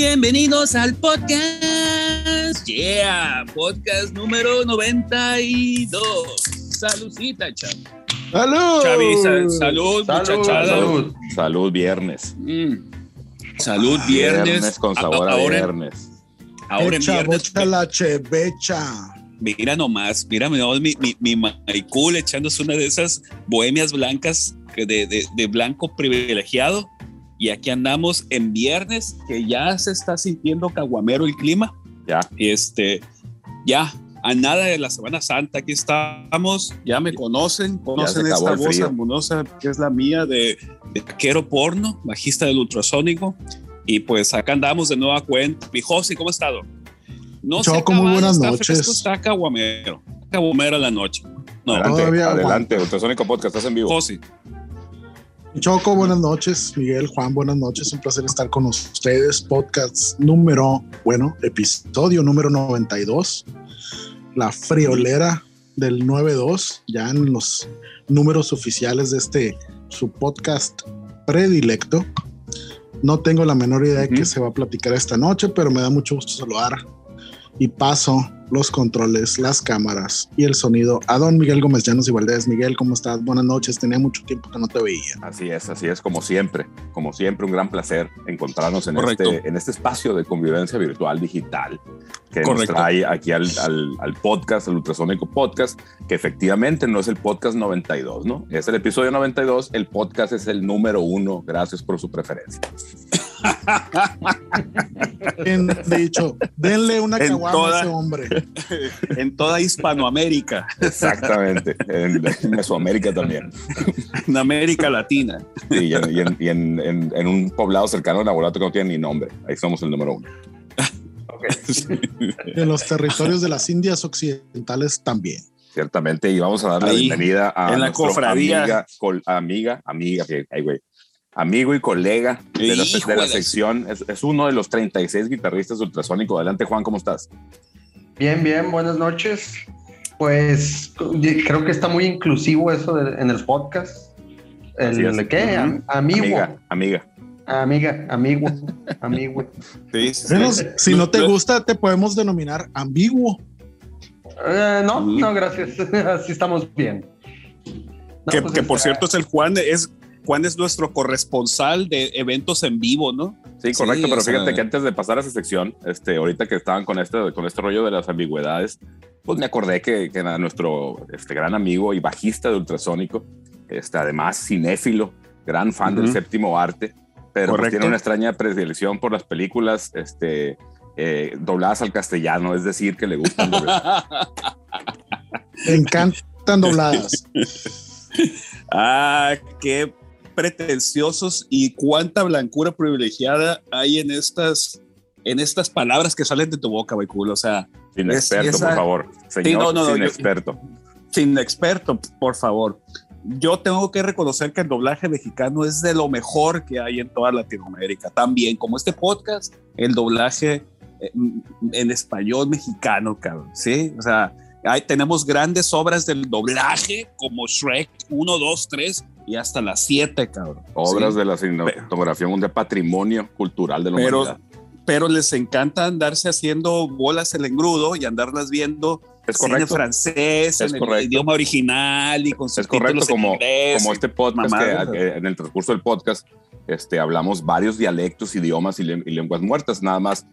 Bienvenidos al podcast. Yeah, podcast número 92. Saludcita, chav. ¡Salud! Chavi, salud, muchachada. Salud. Salud, viernes. Mm. Salud, viernes. con sabor a, ahora, viernes. Ahora en viernes. la chevecha. Mira nomás, mira nomás mi, mi, mi Maicul echándose una de esas bohemias blancas de, de blanco privilegiado. Y aquí andamos en viernes, que ya se está sintiendo caguamero el clima. Ya. Este, ya, a nada de la Semana Santa, aquí estamos, ya me conocen, conocen esta voz armoniosa que es la mía de, de vaquero porno, bajista del ultrasónico. Y pues acá andamos de nueva cuenta. Mi Josi, ¿cómo ha estado? No sé, Choco, muy caballo, buenas está noches. fresco, está caguamero, caguamero a la noche. No, adelante, adelante. Ultrasónico Podcast, estás en vivo. Josi, Choco, buenas noches. Miguel, Juan, buenas noches. Un placer estar con ustedes. Podcast número, bueno, episodio número 92. La friolera del 92, ya en los números oficiales de este, su podcast predilecto. No tengo la menor idea de qué se va a platicar esta noche, pero me da mucho gusto saludar y paso los controles, las cámaras y el sonido a don Miguel Gómez Llanos y Valdés. Miguel, ¿cómo estás? Buenas noches. Tenía mucho tiempo que no te veía. Así es, así es, como siempre. Como siempre, un gran placer encontrarnos en, Correcto. este, en este espacio de convivencia virtual digital que nos Correcto. trae aquí al, al, al podcast, al Ultrasónico Podcast, que efectivamente no es el podcast 92, ¿no? Es el episodio 92, el podcast es el número uno. Gracias por su preferencia. Bien dicho, denle una En caguama toda- a ese hombre. en toda Hispanoamérica, Exactamente. en, en Mesoamérica también. en América Latina. Sí, y, en, y en- y en- en- en un poblado cercano a Nabolato que no tiene ni nombre. Ahí somos el número uno. En los territorios de las Indias Occidentales también. Ciertamente, y vamos a darle la bienvenida a en la nuestro cofradía. amiga, col- amiga, amiga, que- ay, güey, amigo y colega de la, de la sección. Es, es uno de los 36 guitarristas de ultrasónico. Adelante, Juan, ¿cómo estás? Bien, bien, buenas noches. Pues creo que está muy inclusivo eso de- en el podcast. El es. de qué? Am- amigo. Amiga, amiga. Amiga, amigo, amigo. Sí, sí, Bueno, sí. si no te gusta, te podemos denominar ambiguo. Eh, no, no, gracias. Así estamos bien. No, que, pues, que por cierto es el Juan, es Juan es nuestro corresponsal de eventos en vivo, ¿no? Sí, correcto, Sí, pero sea- fíjate que antes de pasar a esa sección, este, ahorita que estaban con este, con este rollo de las ambigüedades, pues me acordé que, que era nuestro este, gran amigo y bajista de ultrasónico, este, además cinéfilo, gran fan del séptimo arte, pero pues, tiene una extraña predilección por las películas este, eh, dobladas al castellano, es decir, que le gustan dobladas. Me encantan dobladas. ah, qué pretenciosos y cuánta blancura privilegiada hay en estas en estas palabras que salen de tu boca, Baikul. O sea, Sin Es- experto, esa- por favor. Señor, no, no, no, sin yo- experto. sin experto, por favor. Yo tengo que reconocer que el doblaje mexicano es de lo mejor que hay en toda Latinoamérica. También, como este podcast, el doblaje eh, en español mexicano, cabrón. Sí, o sea, hay, tenemos grandes obras del doblaje como Shrek 1, 2, 3 y hasta las 7, cabrón. Obras Sí. de la cinematografía, un de patrimonio cultural de la Pero- humanidad. Pero les encanta andarse haciendo bolas el engrudo y andarlas viendo Es cine correcto. francés, Es en correcto. el idioma original y con Es subtítulos correcto, como, inglés como este podcast que, que en el transcurso del podcast este, hablamos varios dialectos, idiomas y lenguas muertas, nada más,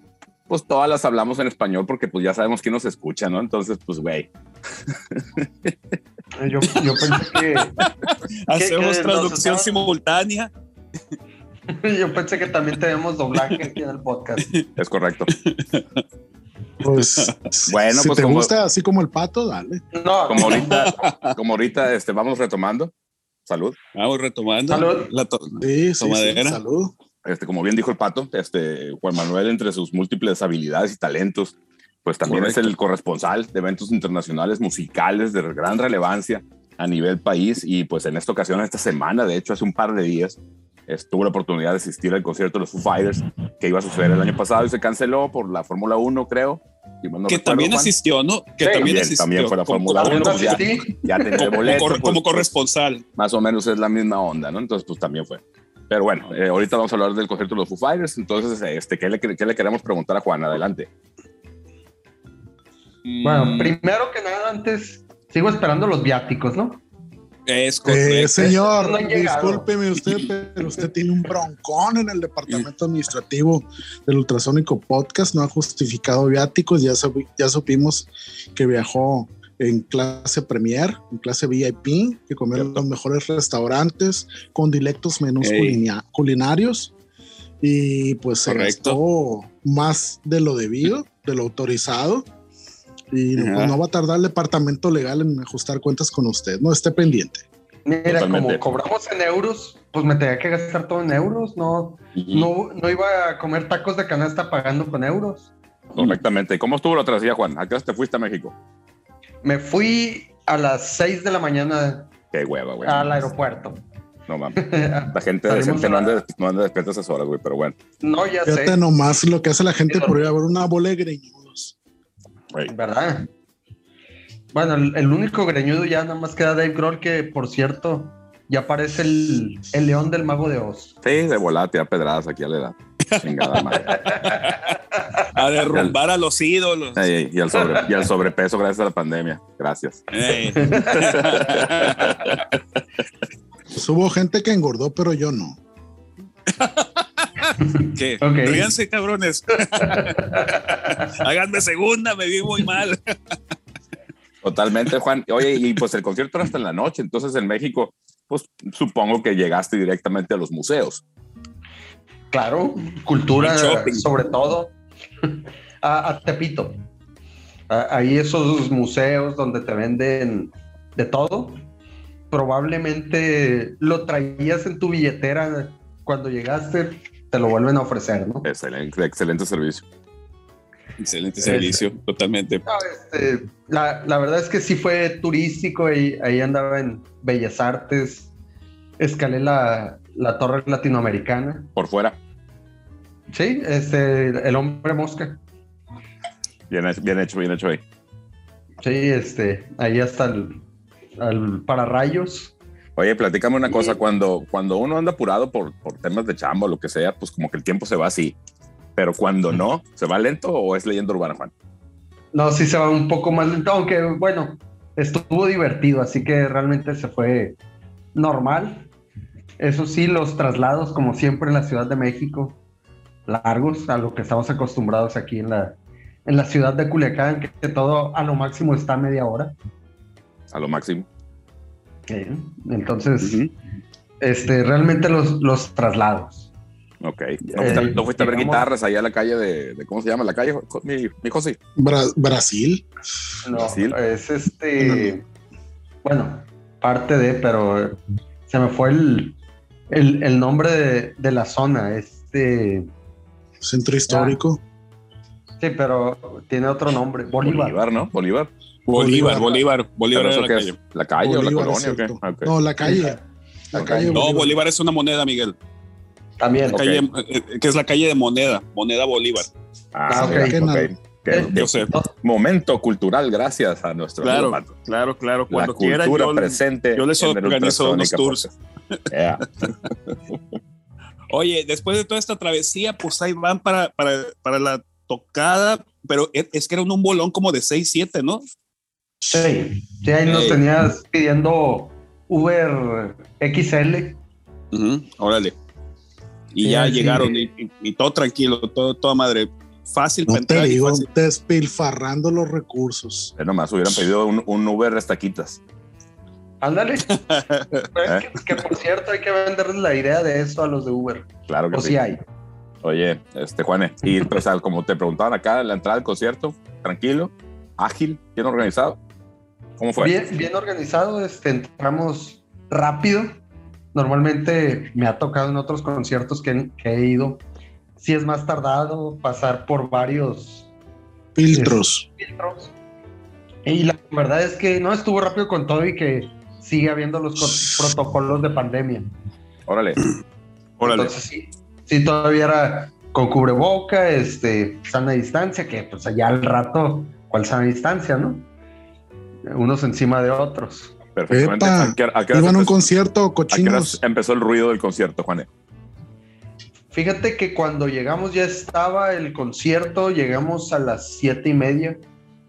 pues todas las hablamos en español porque pues ya sabemos quién nos escucha, ¿no? Entonces, pues, güey, Yo, yo pensé que Hacemos que traducción simultánea. yo pensé que también tenemos doblaje aquí en el podcast. es correcto. Pues, Bueno, si pues te como- gusta así como el pato, dale. No, Como ahorita, como ahorita este, vamos retomando, salud. Vamos retomando. Salud. La to- Sí, sí, sí, Tomadera. salud. Este, como bien dijo el pato, este, Juan Manuel, entre sus múltiples habilidades y talentos, pues también Correcto. es el corresponsal de eventos internacionales musicales de gran relevancia a nivel país. Y pues en esta ocasión, esta semana, de hecho, hace un par de días, estuvo la oportunidad de asistir al concierto de los Foo Fighters que iba a suceder el año pasado y se canceló por la Fórmula 1, creo. Si no que recuerdo, también Juan. asistió, ¿no? Que Sí, también asistió. también fue la Fórmula como- También uno, ya. asistí. Ya tenía boleto, como pues, corresponsal. más o menos es la misma onda, ¿no? Entonces, pues también fue. Pero bueno, eh, ahorita vamos a hablar del concierto de los Foo Fighters. Entonces, este, ¿qué, le, ¿qué le queremos preguntar a Juan? Adelante. Bueno, Mm, primero que nada, antes sigo esperando los viáticos, ¿no? Es Eh, señor, No discúlpeme usted, pero usted tiene un broncón en el departamento administrativo del Ultrasónico Podcast. No ha justificado viáticos. Ya, ya supimos que viajó en clase Premier, en clase VIP, que comió en los mejores restaurantes con directos menús Ey. culinia- culinarios. Y pues se Correcto. gastó más de lo debido, de lo autorizado. Y pues, no va a tardar el departamento legal en ajustar cuentas con usted. No esté pendiente. Mira, Totalmente. como cobramos en euros, pues me tenía que gastar todo en euros, no, no, no iba a comer tacos de canasta pagando con euros. Correctamente. ¿Cómo estuvo la travesía, Juan? ¿A qué te fuiste a México? Me fui a las 6 de la mañana Qué hueva, güey. al aeropuerto. No mames. La gente decente no a- anda, no anda despierta a esas horas, güey, pero bueno. No, ya Fíjate sé, nomás lo que hace la gente por ir a ver una bola de greñudos. güey. ¿verdad? Bueno, el, el único greñudo ya nada más queda Dave Grohl, que por cierto, ya parece el, el león del mago de Oz. Sí, de volada, tirar pedradas aquí a la edad. Chingada madre. A derrumbar a los ídolos. Ey, y, al sobre- y al sobrepeso gracias a la pandemia. Gracias. Pues hubo gente que engordó, pero yo no. ¿Qué? Ok. Ríanse, cabrones. Háganme segunda, me vi muy mal. Totalmente, Juan. Oye, y pues el concierto era hasta en la noche, entonces en México, pues supongo que llegaste directamente a los museos. Claro, cultura sobre todo. A, a Tepito. A- ahí esos museos donde te venden de todo. Probablemente lo traías en tu billetera cuando llegaste, te lo vuelven a ofrecer, ¿no? Excelente, excelente servicio. Excelente servicio, totalmente. No, este, la, la verdad es que sí fue turístico, ahí, ahí andaba en Bellas Artes, escalé la, la torre latinoamericana. Por fuera, Sí, este, el hombre mosca. bien hecho, bien hecho, bien hecho ahí. Sí, este, ahí hasta el, al pararrayos. Oye, platícame una cosa, cuando, cuando uno anda apurado por, por temas de chamba o lo que sea, pues como que el tiempo se va así. Pero cuando no, ¿se va lento o es leyenda urbana, Juan? No, sí se va un poco más lento, aunque bueno, estuvo divertido, así que realmente se fue normal. Eso sí, los traslados, como siempre en la Ciudad de México, largos, a lo que estamos acostumbrados aquí en la, en la ciudad de Culiacán, que, todo a lo máximo está media hora. A lo máximo. Eh, Entonces, Ujú. este, realmente los, los traslados. Ok. ¿No fuiste, Eh, no fuiste a ver guitarras allá a la calle de, de- ¿cómo se llama la calle? Mi, mi José. Bra- Brasil. No, Brasil. es este. Bueno, parte de, pero se me fue el, el, el nombre de, de la zona. Este. Centro histórico. Sí, pero tiene otro nombre. Bolívar. Bolívar, ¿no? Bolívar. Bolívar, Bolívar, Bolívar ¿Pero era eso la calle. es? ¿La calle o la Bolívar, colonia o qué? No, la calle. La. No, Bolívar es una moneda, Miguel. También. Calle, eh, que es la calle de moneda, moneda Bolívar. Ah, Ah, ok. Que Eh, Yo sé. Momento cultural, gracias a nuestro Claro, claro, claro. La Cuando quieran, cultura yo, presente. yo les organizo unos tours. Yeah. Oye, después de toda esta travesía, pues ahí van para, para, para la tocada, pero es, es que era un, un bolón como de 6, 7, ¿no? Sí, sí, ahí nos tenías pidiendo Uber XL. Ujú, Órale. Y Sí, ya sí. llegaron y, y- y todo tranquilo, todo, toda madre. Fácil No te digo, fácil. despilfarrando los recursos. Nomás hubieran pedido un, un Uber estaquitas. Ándale. Que, que, por cierto, hay que venderles la idea de eso a los de Uber. Claro que O sí. si hay. Oye, este Juane, y pues al- como te preguntaban acá, la entrada del concierto, tranquilo, ágil, bien organizado. ¿Cómo fue? Bien, bien organizado, este, entramos rápido. Normalmente me ha tocado en otros conciertos que, que he ido. Si es más tardado pasar por varios Filtros. filtros. Y la verdad es que no estuvo rápido con todo y que sigue habiendo los co- protocolos de pandemia. Órale. Órale. Entonces sí, sí todavía era con cubreboca, este, sana distancia, que pues allá al rato, ¿cuál sana distancia, no? Unos encima de otros. Perfectamente. Epa, ¿A qué hora- a qué Iban a un empezó- concierto, a qué hora cochinos. empezó el ruido del concierto, Juane? Fíjate que cuando llegamos ya estaba el concierto, llegamos a las siete y media.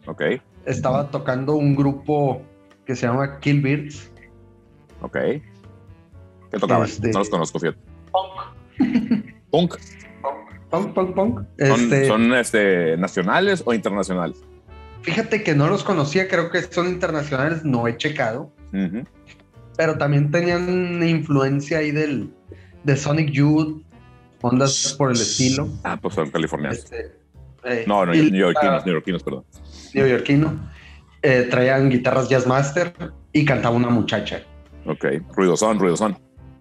Ok, Estaba tocando un grupo que se llama Kill Birds. ok. ¿Qué tocaban? Este- No los conozco, fíjate. Punk, Punk. punk, punk, punk. ¿Son, Este, son, este, nacionales o internacionales? Fíjate que no los conocía, creo que son internacionales, no he checado. Pero también tenían influencia ahí del, de Sonic Youth, ondas por el estilo. Ah, pues son californianos. Este, eh, No, no, neoyorquinos, neoyorquinos, perdón. neoyorquino. Eh, traían guitarras Jazzmaster y cantaba una muchacha. Ok, ruidosón, ruidosón.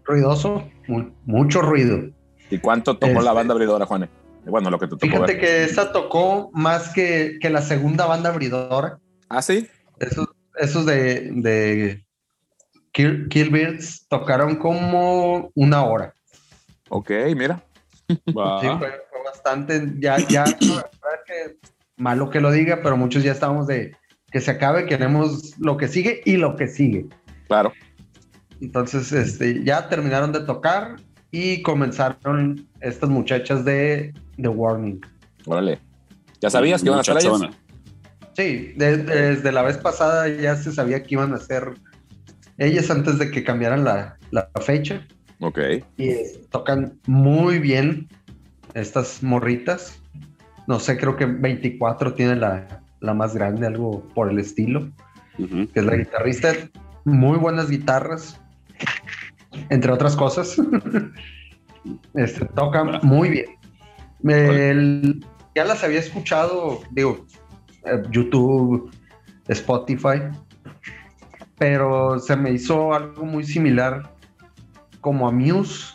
Ruidoso, mu- mucho ruido. ¿Y cuánto tomó la Este- banda abridora, Juane? Bueno, lo que te tocó Fíjate ver. que esta tocó más que, que la segunda banda abridora. ¿Ah, sí? Esos, esos de, de Kill, Kill Birds tocaron como una hora. Ok, mira. Sí, fue, fue bastante. Ya, ya, la verdad que malo que lo diga, pero muchos ya estábamos de que se acabe, queremos lo que sigue y lo que sigue. Claro. Entonces, este, ya terminaron de tocar y comenzaron estas muchachas de, de Warning. Órale. ¿Ya sabías que iban a estar ellas? Sí, de- desde la vez pasada ya se sabía que iban a ser ellas antes de que cambiaran la, la fecha. Ok. Y eh, tocan muy bien estas morritas. No sé, creo que 24 tiene la, la más grande, algo por el estilo, que es la guitarrista. Muy buenas guitarras, entre otras cosas. Este, tocan muy bien. El- ya las había escuchado, digo, eh, YouTube, Spotify, pero se me hizo algo muy similar como a Muse,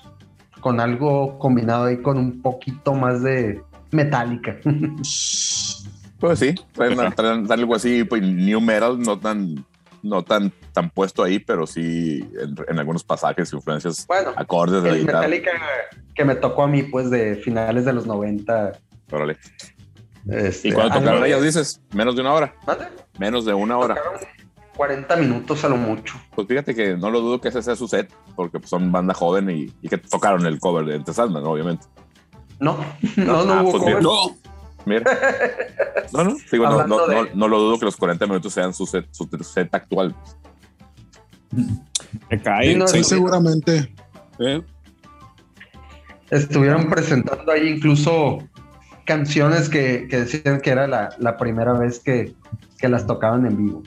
con algo combinado ahí con un poquito más de metálica. Pues sí, traen, traen algo así, pues new metal, no tan, no tan, tan puesto ahí, pero sí en, en algunos pasajes, influencias, Bueno, acordes de la el metálica que me tocó a mí, pues de finales de los 90. Órale. este, ¿Y cuándo algo tocaron ellas, dices? Menos de una hora. ¿Mande? Menos de una hora. Tocaron 40 minutos a lo mucho. Pues fíjate que no lo dudo que ese sea su set, porque pues, son banda joven y, y que tocaron el cover de Enter Sandman, obviamente. No, no, no Ah, hubo pues cover. No, Mira. No, no, digo, no, no, de- no, no lo dudo que los 40 minutos sean su set, su set actual. te cae. Sí, seguramente. ¿eh? Estuvieron presentando ahí incluso canciones que, que decían que era la, la primera vez que, que las tocaban en vivo.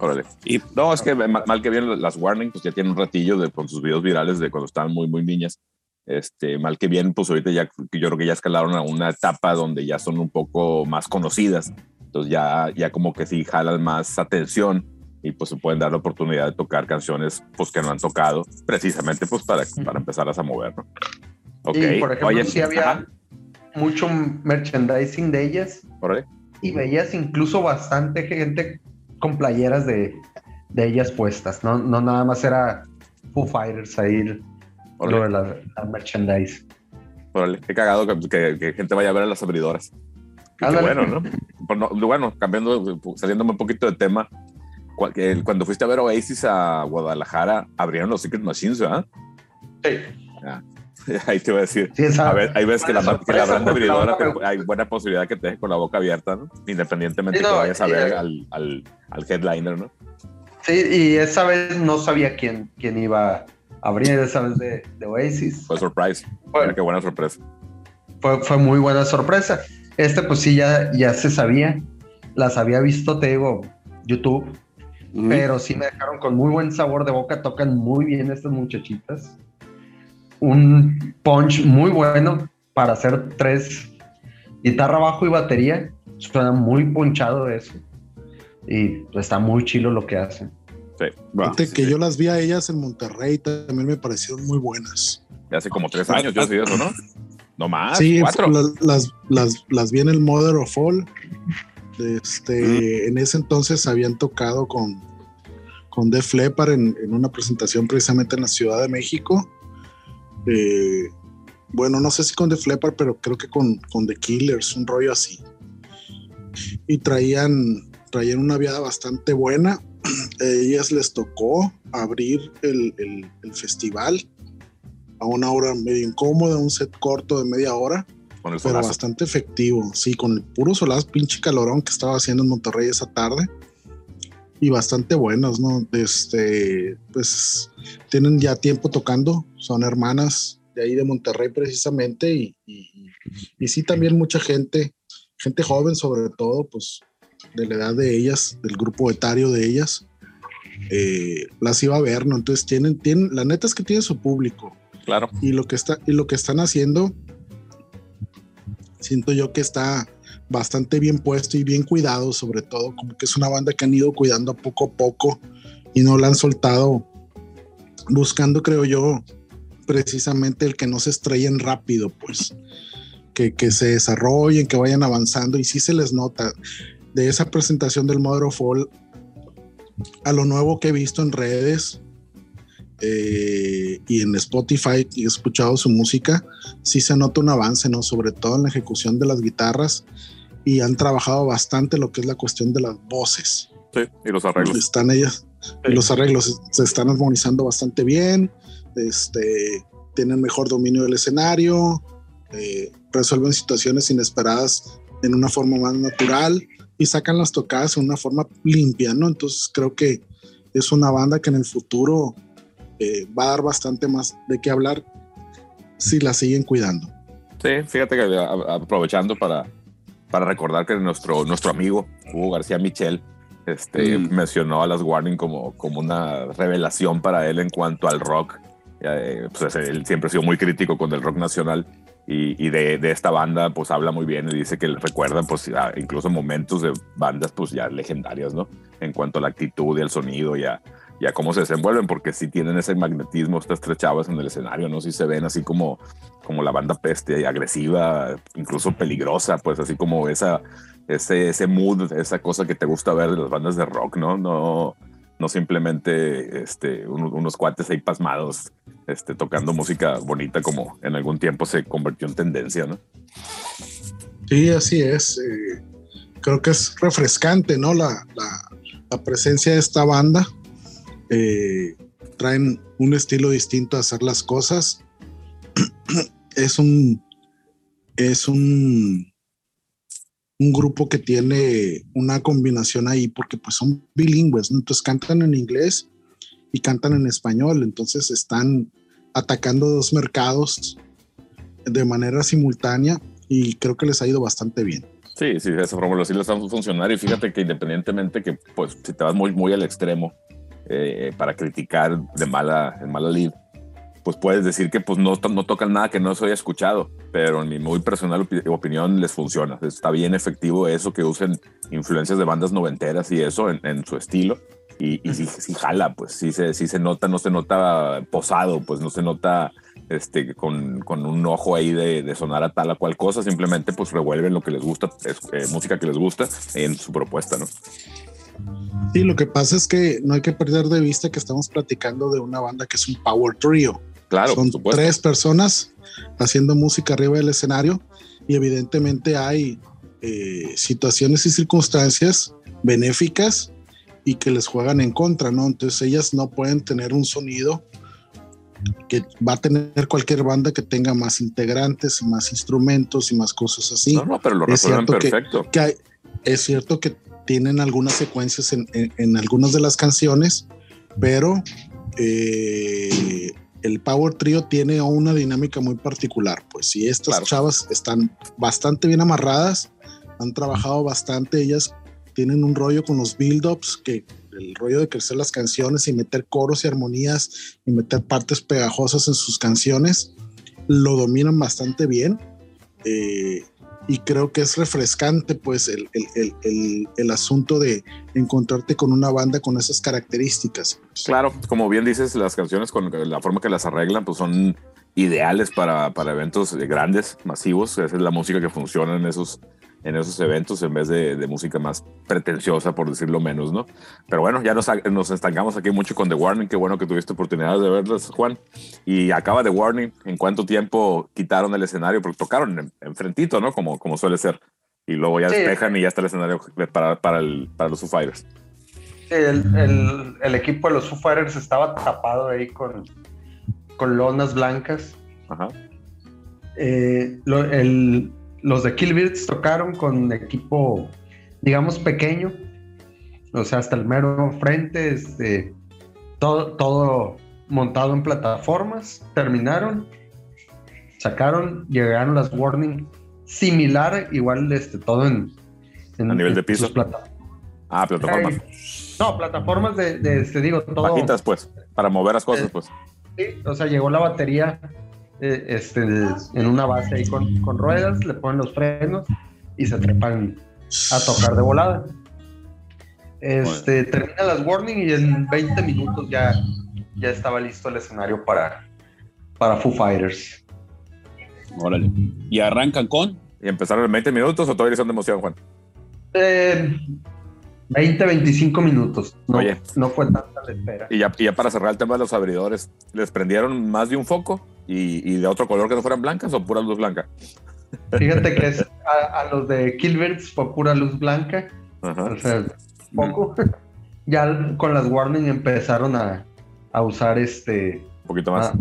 Órale. Y No, es que mal, mal que bien las Warning, pues ya tienen un ratillo de, con sus videos virales de cuando estaban muy, muy niñas. Este, mal que bien, pues ahorita ya, yo creo que ya escalaron a una etapa donde ya son un poco más conocidas. Entonces ya, ya como que sí jalan más atención y pues se pueden dar la oportunidad de tocar canciones pues que no han tocado, precisamente pues para, para empezarlas a mover, ¿no? Ok. Y por ejemplo, Oye, sí había ajá, mucho merchandising de ellas órale. y veías incluso bastante gente con playeras de, de ellas puestas. No, no nada más era Foo Fighters ahí lo de la, la merchandise. Órale, qué cagado que, que- que gente vaya a ver a las abridoras. Qué bueno, ¿no? Pues no, Bueno, cambiando, saliéndome un poquito de tema, cuando fuiste a ver Oasis a Guadalajara, abrieron los Secret Machines, ¿verdad? Sí, Ahí te iba a decir. sí, A ver, ahí ves que la, que la la abridora boca te- hay buena posibilidad que te deje con la boca abierta, ¿no? Independientemente Sí, no, que vayas a ver al, al, al headliner, ¿no? sí, y esa vez no sabía quién, quién iba a abrir, esa vez de, de Oasis. Fue surprise. Qué buena sorpresa. fue, fue muy buena sorpresa. Este, pues sí, ya, ya se sabía. Las había visto, te digo, YouTube, pero sí me dejaron con muy buen sabor de boca. Tocan muy bien estas muchachitas. Un punch muy bueno para hacer tres guitarra, bajo y batería. Suena muy ponchado eso. Y pues, está muy chilo lo que hacen. Sí. Va. Fíjate que yo las vi a ellas en Monterrey, también me parecieron muy buenas. Ya hace como tres años yo sí eso, ¿no? No más, sí, cuatro. las, las, las, las vi en el Mother of All. Este, En ese entonces habían tocado con, con Def Leppard en, en una presentación precisamente en la Ciudad de México. Eh, bueno, no sé si con Def Leppard, pero creo que con, con The Killers, un rollo así. Y traían, traían una viada bastante buena. A ellas les tocó abrir el, el- el festival a una hora medio incómoda, un set corto de media hora, pero bastante efectivo. Sí, con el puro solaz, pinche calorón que estaba haciendo en Monterrey esa tarde. Y bastante buenas, ¿no? Este, pues tienen ya tiempo tocando, son hermanas de ahí de Monterrey precisamente, y, y sí también mucha gente, gente joven sobre todo, pues de la edad de ellas, del grupo etario de ellas, eh, las iba a ver, ¿no? Entonces tienen, tienen, la neta es que tiene su público. Claro. Y lo que está, y lo que están haciendo, siento yo que está bastante bien puesto y bien cuidado, sobre todo, como que es una banda que han ido cuidando poco a poco y no la han soltado, buscando, creo yo, precisamente el que no se estrellen rápido, pues, que, que se desarrollen, que vayan avanzando y sí se les nota de esa presentación del Mother Fall a lo nuevo que he visto en redes eh, y en Spotify y he escuchado su música, sí se nota un avance, ¿no? Sobre todo en la ejecución de las guitarras y han trabajado bastante lo que es la cuestión de las voces. Sí, y los arreglos. Están ellas, y los arreglos se están armonizando bastante bien, este, tienen mejor dominio del escenario, eh, resuelven situaciones inesperadas en una forma más natural y sacan las tocadas en una forma limpia, ¿no? Entonces creo que es una banda que en el futuro eh, va a dar bastante más de qué hablar si la siguen cuidando. Sí, fíjate que aprovechando para, para recordar que nuestro, nuestro amigo Hugo García Michel este, mm. mencionó a las Warning como, como una revelación para él en cuanto al rock. Eh, pues él siempre ha sido muy crítico con el rock nacional y, de, esta banda pues habla muy bien y dice que recuerdan pues incluso momentos de bandas pues ya legendarias, ¿no? En cuanto a la actitud y el sonido y a, cómo se desenvuelven, porque si tienen ese magnetismo estas tres chavas en el escenario, ¿no? Si se ven así como, como la banda peste, agresiva, incluso peligrosa, pues así como esa, ese, ese mood, esa cosa que te gusta ver de las bandas de rock, ¿no? No, no simplemente este, unos cuates ahí pasmados este, tocando música bonita como en algún tiempo se convirtió en tendencia, ¿no? Sí, así es. Eh, creo que es refrescante, ¿no? La, presencia de esta banda. Eh, traen un estilo distinto a hacer las cosas. es un es un un grupo que tiene una combinación ahí porque pues son bilingües, entonces cantan en inglés y cantan en español, entonces están atacando dos mercados de manera simultánea y creo que les ha ido bastante bien. Sí, sí, esa fórmula sí les está funcionar y fíjate que independientemente que pues si te vas muy, muy al extremo eh, para criticar de mala, en mala lead, pues puedes decir que pues no, no tocan nada que no se haya escuchado, pero en mi muy personal opinión les funciona. Está bien efectivo eso que usen influencias de bandas noventeras y eso en, su estilo. Y, y sí, jala, pues sí se, sí se nota, no se nota posado, pues no se nota este, con, con un ojo ahí de, de, sonar a tal o cual cosa, simplemente pues revuelven lo que les gusta, es, eh, música que les gusta en su propuesta, ¿no? Sí, lo que pasa es que no hay que perder de vista que estamos platicando de una banda que es un power trio. Claro, son tres personas haciendo música arriba del escenario y evidentemente hay eh, situaciones y circunstancias benéficas y que les juegan en contra, ¿no? Entonces ellas no pueden tener un sonido que va a tener cualquier banda que tenga más integrantes y más instrumentos y más cosas así. No, no, pero lo resuelven perfecto. Que, es cierto que tienen algunas secuencias en, en, algunas de las canciones, pero eh, el Power Trio tiene una dinámica muy particular. Pues si estas chavas están bastante bien amarradas, han trabajado bastante, ellas tienen un rollo con los build-ups, que el rollo de crecer las canciones y meter coros y armonías y meter partes pegajosas en sus canciones, lo dominan bastante bien. Eh, y creo que es refrescante pues el, el, el, el, asunto de encontrarte con una banda con esas características. Claro, como bien dices, las canciones con la forma que las arreglan pues son ideales para, para eventos grandes, masivos, esa es la música que funciona en esos en esos eventos en vez de, música más pretenciosa, por decirlo menos, ¿no? Pero bueno, ya nos, nos estancamos aquí mucho con The Warning. Qué bueno que tuviste oportunidad de verlas, Juan. Y acaba The Warning. ¿En cuánto tiempo quitaron el escenario? Porque tocaron enfrentito, ¿no? Como, como suele ser. Y luego ya despejan y ya está el escenario para, para, el, para los Foo Fighters. El, el, el, equipo de los Foo Fighters estaba tapado ahí con, con lonas blancas. Ajá. Eh, lo- el- los de Killbirds tocaron con equipo, digamos, pequeño. O sea, hasta el mero frente, este, todo, todo montado en plataformas. Terminaron, sacaron, llegaron las warning similar, igual este, todo en, en- A nivel de piso. plata- Ah, plataformas. No, plataformas de, de, este, digo, todo. Bajitas, pues, para mover las cosas, Eh, pues. Sí, o sea, llegó la batería eh, este, en una base ahí con, con ruedas, le ponen los frenos y se trepan a tocar de volada. Este, termina las warning y en 20 minutos ya, ya estaba listo el escenario para, para Foo Fighters. Órale. Y arrancan con. ¿Y empezaron en 20 minutos o todavía son de emoción, Juan? Eh, 20, 25 minutos. No, Oye. no fue tanta la espera. Y ya, y ya para cerrar el tema de los abridores, ¿les prendieron más de un foco y, y de otro color que no fueran blancas o pura luz blanca? Fíjate que es, a, a los de Killbirds fue pura luz blanca. Ajá. O sea, poco. Ya con las warning empezaron a, a usar este Un poquito más.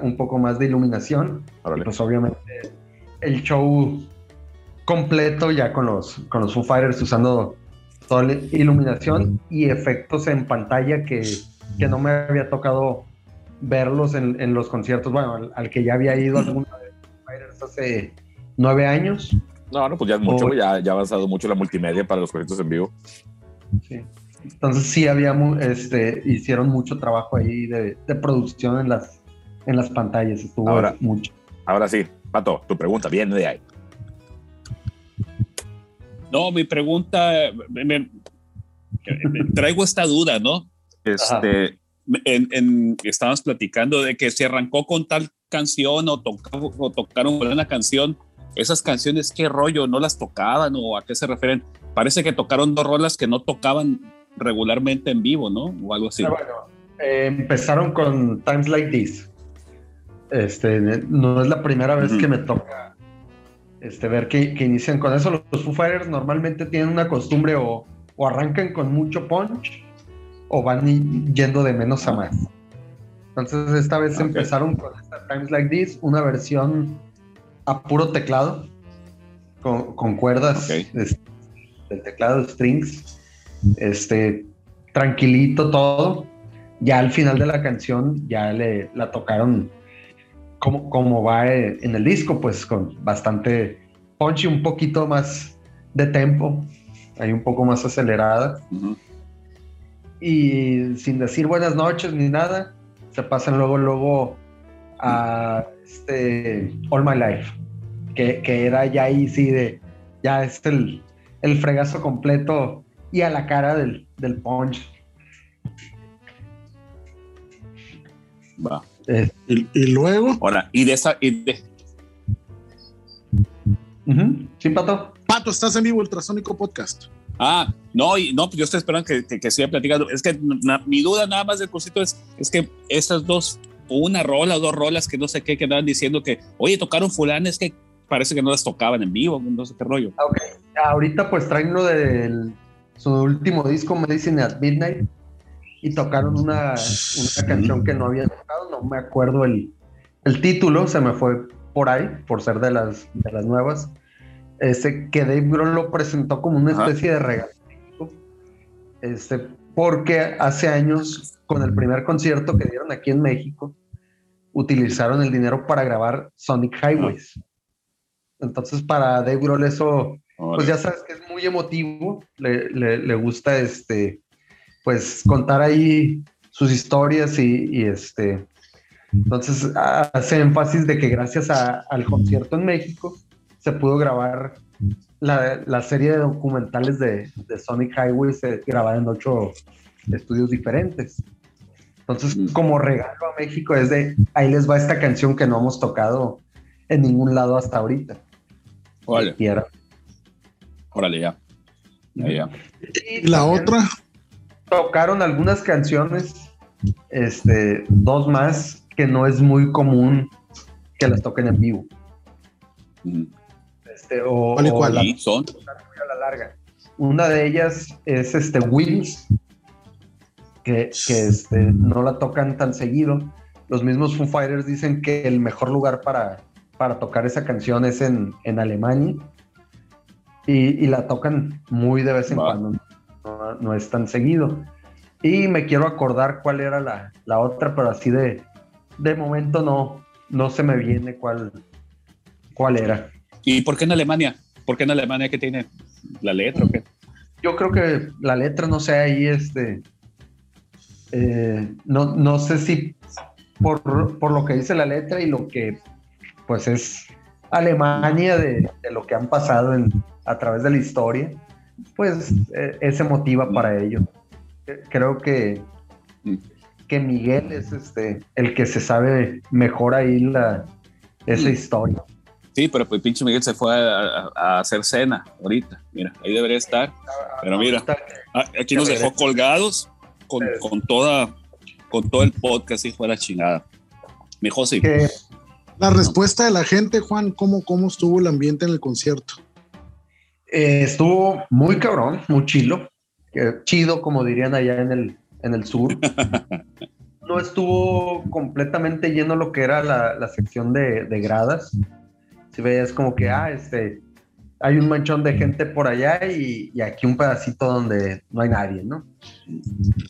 un poco más de iluminación. Y pues obviamente el show completo ya con los, con los Foo Fighters usando toda la iluminación y efectos en pantalla que, que no me había tocado verlos en, en los conciertos. Bueno, al, al que ya había ido alguna Fighters hace nueve años. No, no, pues ya es mucho, ya, ya ha avanzado mucho la multimedia para los conciertos en vivo. Sí. Entonces sí había mu- este hicieron mucho trabajo ahí de, de producción en las en las pantallas estuvo Ahora- mucho. Ahora sí, Pato, tu pregunta viene de ahí. No, mi pregunta, me- me- me- traigo esta duda, ¿no? Este, en, en- estábamos platicando de que se arrancó con tal canción o, toca- o tocaron con una canción. Esas canciones, ¿qué rollo? ¿No las tocaban o a qué se refieren? Parece que tocaron dos rolas que no tocaban regularmente en vivo, ¿no? O algo así. Ah, bueno, eh, empezaron con Times Like This. Este, no es la primera vez que me toca este, ver que, que inician con eso. Los, los Foo Fighters normalmente tienen una costumbre o, o arrancan con mucho punch o van yendo de menos a más. Entonces esta vez Ok. empezaron con esta Times Like This, una versión a puro teclado, con, con cuerdas Ok. este, del teclado, strings, este, tranquilito todo. Ya al final de la canción ya le la tocaron como, como va en el disco, pues con bastante punch y un poquito más de tempo, ahí un poco más acelerada. Ujú. Y sin decir buenas noches ni nada, se pasan luego, luego a este All My Life, que, que era ya ahí sí de, ya es el, el fregazo completo y a la cara del, del punch. Va. Eh, Y, y luego, Ahora, y de esa, y de- ujú, ¿Sí, Pato? Pato, estás en vivo, Ultrasónico Podcast. Ah, no, y no, pues yo estoy esperando que, que, que siga platicando. Es que na- mi duda nada más del concierto es, es que estas dos, una rola o dos rolas que no sé qué, que andaban diciendo que, oye, tocaron fulanes que parece que no las tocaban en vivo, no sé qué rollo. Ahorita pues traen lo del su último disco, Medicine at Midnight, y tocaron una, una canción que no habían tocado, no me acuerdo el, el título, se me fue por ahí, por ser de las, de las nuevas. Ese que Dave Grohl lo presentó como una Ajá. especie de regalo. Este, porque hace años, con el primer concierto que dieron aquí en México, utilizaron el dinero para grabar Sonic Highways. Entonces, para Dave Grohl eso pues ya sabes que es muy emotivo, le, le- le gusta este, pues contar ahí sus historias y, y, este, entonces hace énfasis de que gracias a- al concierto en México se pudo grabar la, la serie de documentales de, de Sonic Highways eh, grabada en ocho estudios diferentes. Entonces, Mm. como regalo a México es de, ahí les va esta canción que no hemos tocado en ningún lado hasta ahorita. Órale, órale, ya. Ya, ya. Y la también otra, Tocaron algunas canciones, este, dos más, que no es muy común que las toquen en vivo. Este, o, ¿Cuál y o la- son, a la larga. Una de ellas es este Wings, que, que este, no la tocan tan seguido. los mismos Foo Fighters dicen que el mejor lugar para, para tocar esa canción es en, en Alemania. Y, y, la tocan muy de vez en Va. cuando, no, no es tan seguido. Y me quiero acordar cuál era la, la otra, pero así de, de momento no, no se me viene cuál, cuál era. ¿Y por qué en Alemania? ¿Por qué en Alemania que tiene la letra o qué? Yo creo que la letra, no sé, ahí este. eh, no, no sé si por, por lo que dice la letra y lo que pues es Alemania de, de lo que han pasado en, a través de la historia, pues eh, ese motiva para ello. Eh, Creo que, que Miguel es este el que se sabe mejor ahí la, esa historia. Sí, pero pues pinche Miguel se fue a, hacer cena ahorita. Mira, ahí debería estar. Pero mira, aquí nos dejó colgados con, con toda, con todo el podcast, hijo de la chingada. Mi José, Que, La respuesta de la gente, Juan, ¿cómo, cómo estuvo el ambiente en el concierto? Eh, estuvo muy cabrón, muy chilo, eh, chido como dirían allá en el, en el sur. No estuvo completamente lleno lo que era la, la sección de, de gradas. Si veías como que, ah, este, hay un manchón de gente por allá y, y aquí un pedacito donde no hay nadie, ¿no?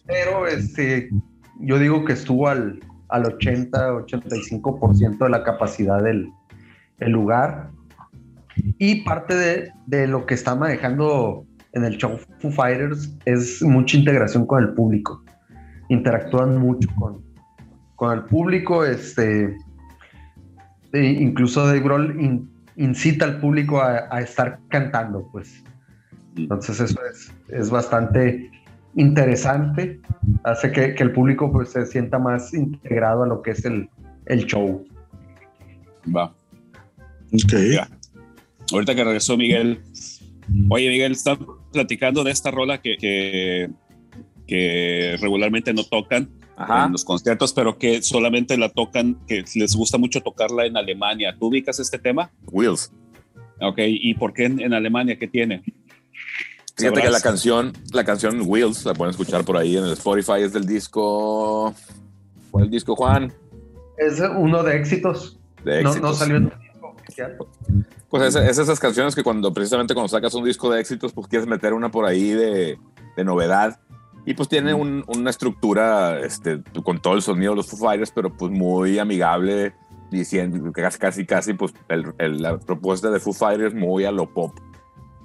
Pero este, yo digo que estuvo al, al 80-85% de la capacidad del el lugar. Y parte de, de lo que está manejando en el show Foo Fighters es mucha integración con el público. Interactúan mucho con, con el público. Este, e incluso Dave Grohl in- incita al público a, a estar cantando, pues. Entonces eso es, es bastante interesante. Hace que, que el público pues, se sienta más integrado a lo que es el, el show. va. Ok. Ya. Ahorita que regresó Miguel. Oye, Miguel, está platicando de esta rola que, que, que regularmente no tocan Ajá. en los conciertos, pero que solamente la tocan, que les gusta mucho tocarla en Alemania. ¿Tú ubicas este tema? Wheels. Ok, ¿y por qué en, en Alemania? ¿Qué tiene? Fíjate que la canción, la canción Wheels, la pueden escuchar por ahí en el Spotify, es del disco. ¿Cuál es el disco, Juan? Es uno de éxitos. De No, éxitos. no salió en Pues es, es esas canciones que cuando precisamente cuando sacas un disco de éxitos, pues quieres meter una por ahí de, de novedad. Y pues tiene un- una estructura este, con todo el sonido de los Foo Fighters, pero pues muy amigable, diciendo que casi, casi, casi, pues el- el- la propuesta de Foo Fighters muy a lo pop.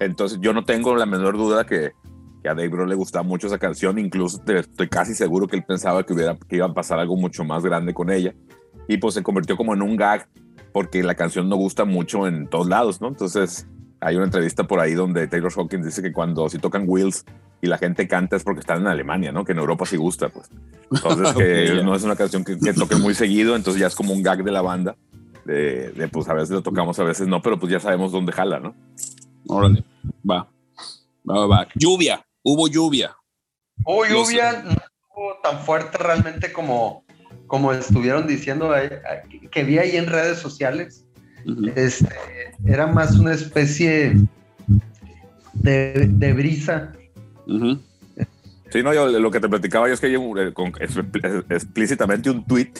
Entonces yo no tengo la menor duda que, que a Dave Grohl le gustaba mucho esa canción, incluso te- estoy casi seguro que él pensaba que, hubiera, que iba a pasar algo mucho más grande con ella. Y pues se convirtió como en un gag porque la canción no gusta mucho en todos lados, ¿no? Entonces, hay una entrevista por ahí donde Taylor Hawkins dice que cuando si tocan Wheels y la gente canta es porque están en Alemania, ¿no? Que en Europa sí gusta, pues. Entonces, que no es una canción que, que toquen muy seguido, entonces ya es como un gag de la banda. De, de, pues a veces lo tocamos, a veces no, pero pues ya sabemos dónde jala, ¿no? Órale, va. Va, va, va. Lluvia, hubo lluvia. Hubo lluvia, no estuvo tan fuerte realmente como, como estuvieron diciendo eh, eh, que vi ahí en redes sociales. Este, era más una especie de, de brisa. Sí, no, yo lo que te platicaba yo es que yo, eh, con- explícitamente un tweet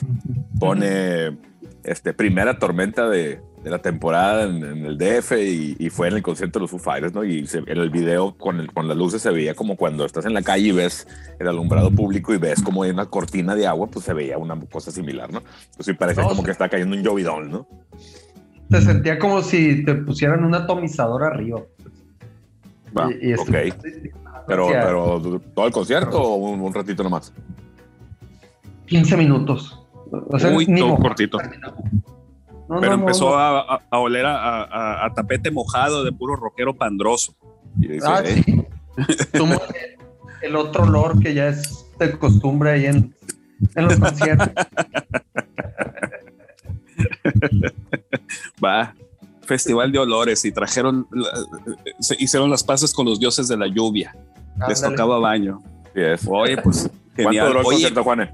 pone este, primera tormenta de, de la temporada en, en el DF y, y fue en el concierto de los Foo Fighters, ¿no? Y se- en el video con, el, con las luces se veía como cuando estás en la calle y ves el alumbrado público y ves como hay una cortina de agua, pues se veía una cosa similar, ¿no? Pues sí, parece No, como que está cayendo un llovidón, ¿no? Se sentía como si te pusieran un atomizador arriba. Va, Y- y ok. Pero, pero ¿todo el concierto o un, un ratito nomás? 15 minutos. O sea, Muy cortito. No, Pero no, empezó no. A, a- a oler a, a- a tapete mojado de puro rockero pandroso. Y dice, Ah, "Eh, sí. El, otro olor que ya es de costumbre ahí en, en los conciertos. Va. Festival de olores y trajeron, se hicieron las paces con los dioses de la lluvia. Les Ándale. tocaba baño. Oye, pues ¿Cuánto genial. duró el Oye, concierto, Juane?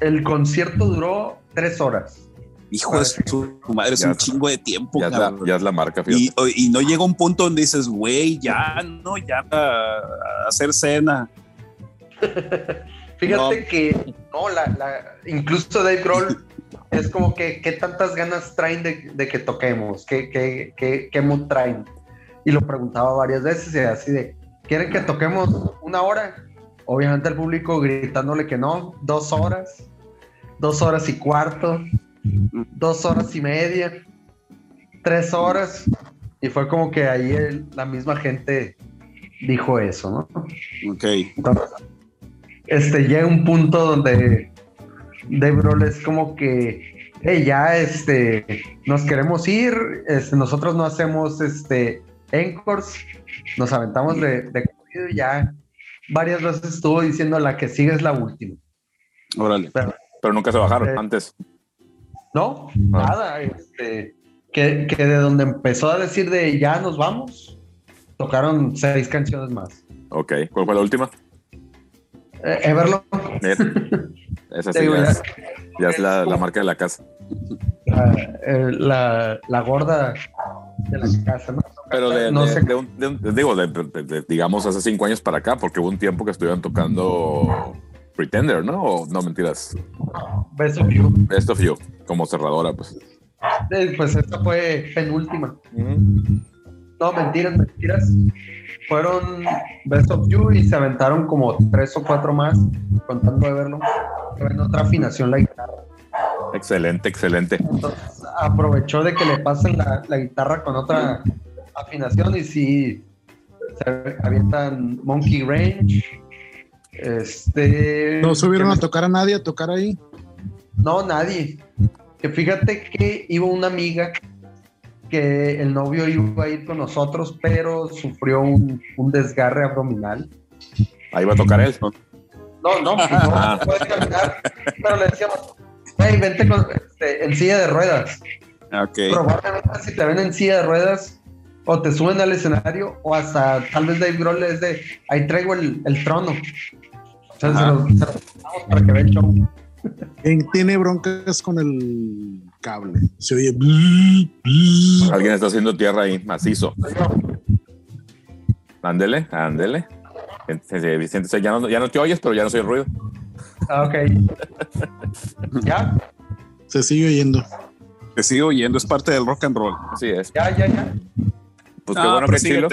El concierto duró tres horas. Hijo de su madre, es Ya un es- chingo de tiempo. Ya es, la, cabrón. ya es la marca. Y, y no llega un punto donde dices, güey, ya, no, ya a, a hacer cena. Fíjate que no, la, la, incluso Dave Grohl es como que qué tantas ganas traen de, de que toquemos, qué, qué, qué, qué mood traen. Y lo preguntaba varias veces y así de, ¿quieren que toquemos una hora? Obviamente el público gritándole que no, dos horas, dos horas y cuarto, dos horas y media, tres horas. Y fue como que ahí el- la misma gente dijo eso, ¿no? Ok. Entonces, este, llega un punto donde Dave Grohl es como que, hey, ya, este, nos queremos ir, este, nosotros no hacemos, este, encores, nos aventamos de, de corrido y ya varias veces estuvo diciendo la que sigue es la última. Órale. Pero, Pero nunca se bajaron Eh, antes. No, nada, este, que, que de donde empezó a decir de ya nos vamos, tocaron seis canciones más. Ok. ¿Cuál fue la última? Eh, Mira. Esa sí digo, ya es, ya es la, la marca de la casa. la, eh, la, la gorda de la casa, ¿no? Pero de, no de- sé. de un- de un- digo, de, de- de- digamos hace cinco años para acá, porque hubo un tiempo que estuvieron tocando Pretender, ¿no? O no, mentiras. Best of You. Best of You, como cerradora, pues. Eh, Pues esta fue penúltima. No, mentiras, mentiras. Fueron Best of You y se aventaron como tres o cuatro más, contando de verlo. En otra afinación la guitarra. Excelente, excelente. Entonces aprovechó de que le pasen la, la guitarra con otra afinación y sí se avientan Monkey Range. Este. No subieron a tocar a nadie a tocar ahí. No, nadie. Que fíjate que iba una amiga que el novio iba a ir con nosotros, pero sufrió un, un desgarre abdominal. Ahí va a tocar él. No, no, pues no puede caminar. Pero le decíamos, hey, vente con, este, en silla de ruedas. Ok. Probablemente si te ven en silla de ruedas, o te suben al escenario, o hasta tal vez Dave Grohl es de, ahí traigo el, el trono. Sea, se se para que vea el show. ¿Quién tiene broncas con el cable? Se oye. Alguien está haciendo tierra ahí, macizo. Ándele, ándele. Siéntese, Ya no, ya no te oyes, pero ya no soy el ruido. Ah, ok. ya, Se sigue oyendo. Te sigo oyendo, es parte del rock and roll. Así es. ya, ya, ya. Pues qué Ah, bueno que Chilo.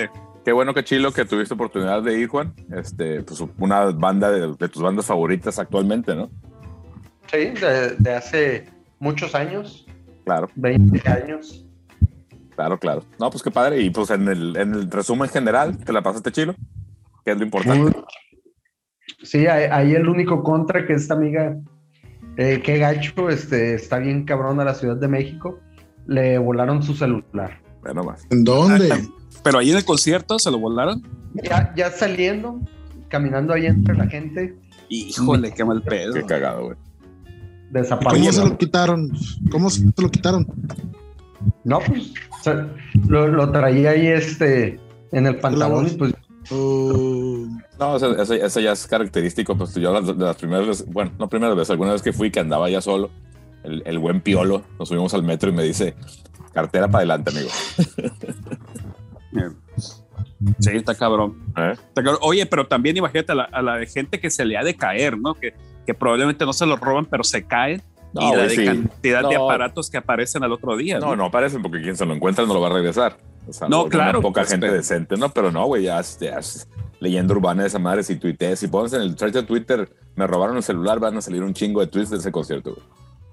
Qué bueno que Chilo que tuviste oportunidad de ir, Juan. Este, pues una banda de, de tus bandas favoritas actualmente, ¿no? Sí, de, de hace muchos años, Claro, 20 años. claro, claro. No, pues qué padre. Y pues en el, en el resumen general, ¿te la pasaste chilo? Que es lo importante. Sí, ahí, ahí el único contra que esta amiga, eh, qué gacho, este, está bien cabrón a la Ciudad de México, le volaron su celular. Bueno, más. ¿En dónde? Pero ahí en el concierto se lo volaron. Ya, ya saliendo, caminando ahí entre la gente, Híjole, qué mal pedo. Qué cagado, güey. ¿Cómo desapareció. se lo quitaron? ¿Cómo se lo quitaron? No, pues se- lo, lo traía ahí este, en el pantalón y pues Oh, No, eso, eso- eso ya es característico. Pues yo las- de las primeras veces, bueno, no primeras veces, alguna vez que fui que andaba ya solo, el, el buen piolo, nos subimos al metro y me dice, cartera para adelante, amigo. Sí, está cabrón. ¿Eh? Está cabrón. Oye, pero también imagínate a la, a la de gente que se le ha de caer, ¿no? Que, que probablemente no se lo roban, pero se caen. No, y la güey, de sí. cantidad de No. aparatos que aparecen al otro día. No, no parecen porque quien se lo encuentra no lo va a regresar. O sea, No, claro, Poca pues, gente pero- decente, ¿no? Pero no, güey, ya, es- ya leyenda urbana de esa madre. Si tuitees, si pones en el search de Twitter, me robaron el celular, van a salir un chingo de tweets de ese concierto, güey.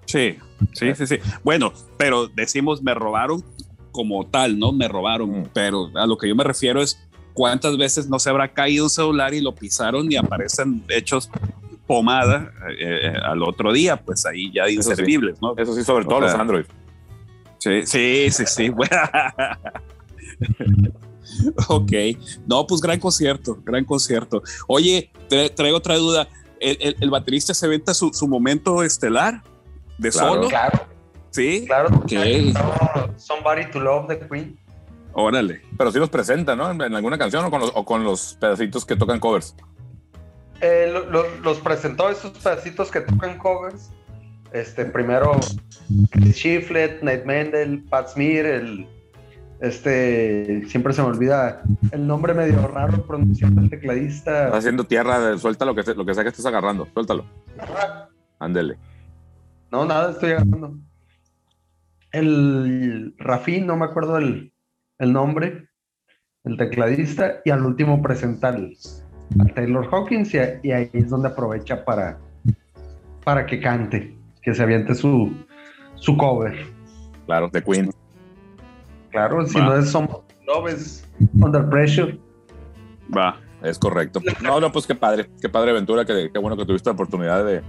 Sí, sí, sí, sí. Bueno, pero decimos me robaron como tal, ¿no? Me robaron, Mm. pero a lo que yo me refiero es cuántas veces no se habrá caído un celular y lo pisaron y aparecen hechos pomada eh, eh, al otro día, pues ahí ya sí. inservibles, ¿no? Eso sí, sobre todo O sea, los Android. Sí, sí, sí, sí. ok. No, pues gran concierto, gran concierto. Oye, tra- traigo otra duda. ¿El, el- el baterista se venta su, su momento estelar de Claro. solo? claro, Sí. claro. Somebody to Love the Queen. Órale. Pero sí los presenta, ¿no? En, en alguna canción o con, los, o con los pedacitos que tocan covers. Eh, lo- lo- los presentó esos pedacitos que tocan covers. Este, primero Chris Shiflett, Nate Mendel, Pat Smear, el, Este, siempre se me olvida el nombre medio raro pronunciando el tecladista. Estás haciendo tierra, suelta lo que, lo que sea que estés agarrando, suéltalo. Ándele. No, nada, estoy agarrando. El Rafín, no me acuerdo el, el nombre, el tecladista, y al último presenta al, Taylor Hawkins y, ahí es donde aprovecha para, para que cante, que se aviente su, su cover. Claro, de Queen. Claro, si no es Love, es Under Pressure. Va, es correcto. No, no, pues qué padre, qué padre aventura, qué, qué bueno que tuviste la oportunidad de,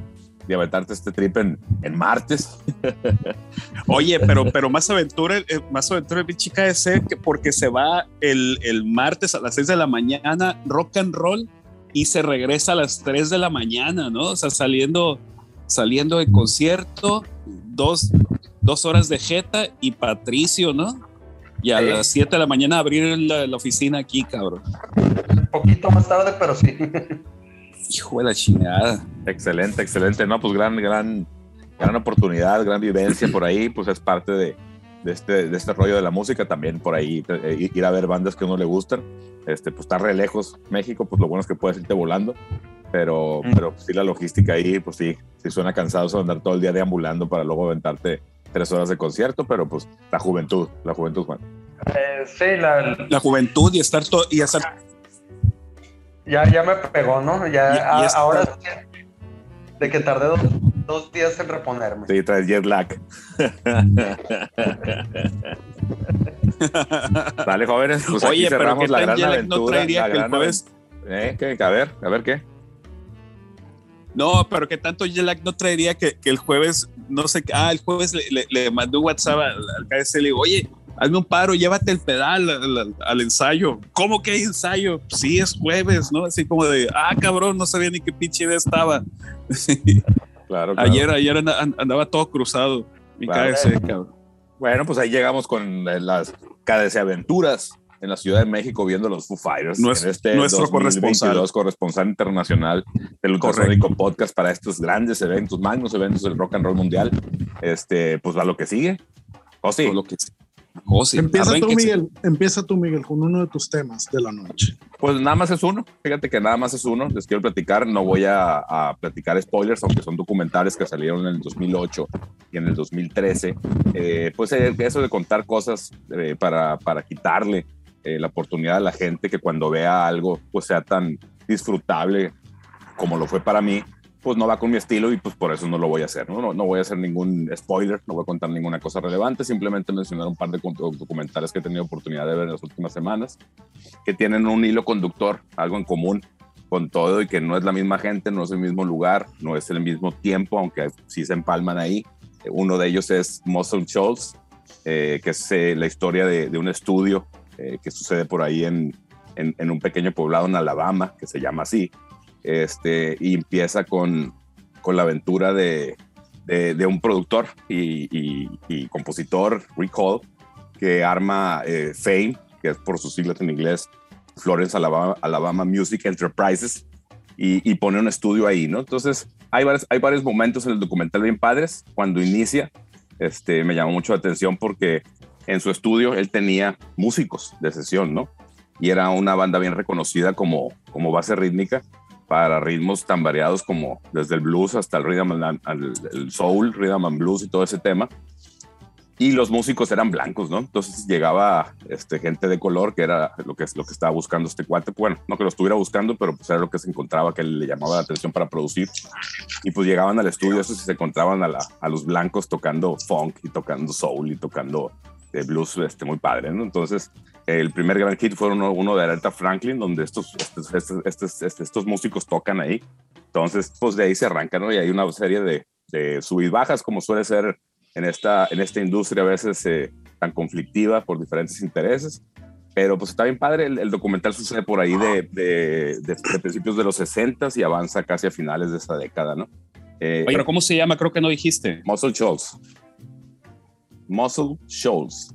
de aventarte este trip en, en martes. Oye, pero, pero más aventura, eh, más aventura mi chica de ser que porque se va el, el, martes a las 6 de la mañana, rock and roll, y se regresa a las 3 de la mañana, ¿no? O sea, saliendo, saliendo de concierto, dos, dos horas de Jeta y Patricio, ¿no? Y a las 7 de la mañana abrir la, la, oficina aquí, cabrón. Un poquito más tarde, pero sí. Hijo de la chingada. Excelente, excelente. No, pues gran, gran, gran oportunidad, gran vivencia por ahí. Pues es parte de, de este, de este rollo de la música. También por ahí eh, ir a ver bandas que a uno le gustan. Este, pues está re lejos México, pues lo bueno es que puedes irte volando. Pero, mm. pero sí, la logística ahí, pues sí, sí suena cansado andar todo el día deambulando para luego aventarte tres horas de concierto, pero pues la juventud, la juventud, Juan. Eh, sí, la, la juventud y estar todo y hacer ya, ya me pegó, ¿no? Ya ahora de que tardé dos, días en reponerme. Sí, traes jet lag. Dale, jóvenes. Pues Oye, aquí cerramos la gran aventura. No traería que el jueves... ¿Eh? ¿Qué? A ver, a ver qué. No, pero que tanto jet no traería que, que, el jueves, no sé, ah, el jueves le, le, le mandó un WhatsApp al, al KS y le digo, oye, hazme un paro, llévate el pedal al, ensayo. ¿Cómo que hay ensayo? Sí, es jueves, ¿no? Así como de, ah, cabrón, no sabía ni qué pinche idea estaba. Claro, Ayer, ayer andaba todo cruzado. Mi cabrón. Bueno, pues ahí llegamos con eh, las KDC Aventuras en la Ciudad de México viendo los Foo Fighters. Nuestro, este nuestro corresponsal. corresponsal internacional del Ultrasonico Podcast para estos grandes eventos, magnos eventos del rock and roll mundial. Este, pues va lo que sigue. ¿O sí? Lo que sigue. Empieza tú, Miguel. Empieza tú, Miguel, con uno de tus temas de la noche. Pues nada más es uno. Fíjate que nada más es uno. Les quiero platicar. No voy a, platicar spoilers, aunque son documentales que salieron en el 2008 y en el 2013. Eh, pues eh, eso de contar cosas eh, para, para quitarle la oportunidad a la gente que cuando vea algo, pues sea tan disfrutable como lo fue para mí pues no va con mi estilo y pues por eso no lo voy a hacer, ¿no? No, voy a hacer ningún spoiler, no voy a contar ninguna cosa relevante, simplemente mencionar un par de documentales que he tenido oportunidad de ver en las últimas semanas, que tienen un hilo conductor, algo en común con todo y que no es la misma gente, no es el mismo lugar, no es el mismo tiempo, aunque sí se empalman ahí. Uno de ellos es Muscle Shoals, eh, que es eh, la historia de, un estudio eh, que sucede por ahí en, en un pequeño poblado en Alabama, que se llama así, este, y empieza con, con la aventura de, de, un productor y, y, compositor, Rick Hall, que arma eh, Fame, que es por sus siglas en inglés, Florence Alabama, Alabama Music Enterprises, y, y, pone un estudio ahí, ¿no? Entonces, hay varios, hay varios momentos en el documental bien padres. Cuando inicia, este, me llamó mucho la atención porque en su estudio él tenía músicos de sesión, ¿no? Y era una banda bien reconocida como, como base rítmica para ritmos tan variados como desde el blues hasta el rhythm el soul, rhythm and blues y todo ese tema. Y los músicos eran blancos, ¿no? Entonces llegaba este, gente de color, que era lo que, lo que estaba buscando este cuate. Bueno, no que lo estuviera buscando, pero pues era lo que se encontraba, que le llamaba la atención para producir. Y pues llegaban al estudio, eso se encontraban a, los blancos tocando funk y tocando soul y tocando de blues este, muy padre, ¿no? Entonces, el primer gran hit fue uno, uno de Aretha Franklin, donde estos, estos, estos, estos, músicos tocan ahí. Entonces, pues de ahí se arranca, ¿no? Y hay una serie de, de sub bajas, como suele ser en esta, en esta industria a veces eh, tan conflictiva por diferentes intereses. Pero pues está bien padre, el, documental sucede por ahí de, de, de, principios de los 60 y avanza casi a finales de esta década, ¿no? Eh, Oye, pero ¿cómo se llama? Creo que no dijiste. Muscle Shoals. Muscle Shoals.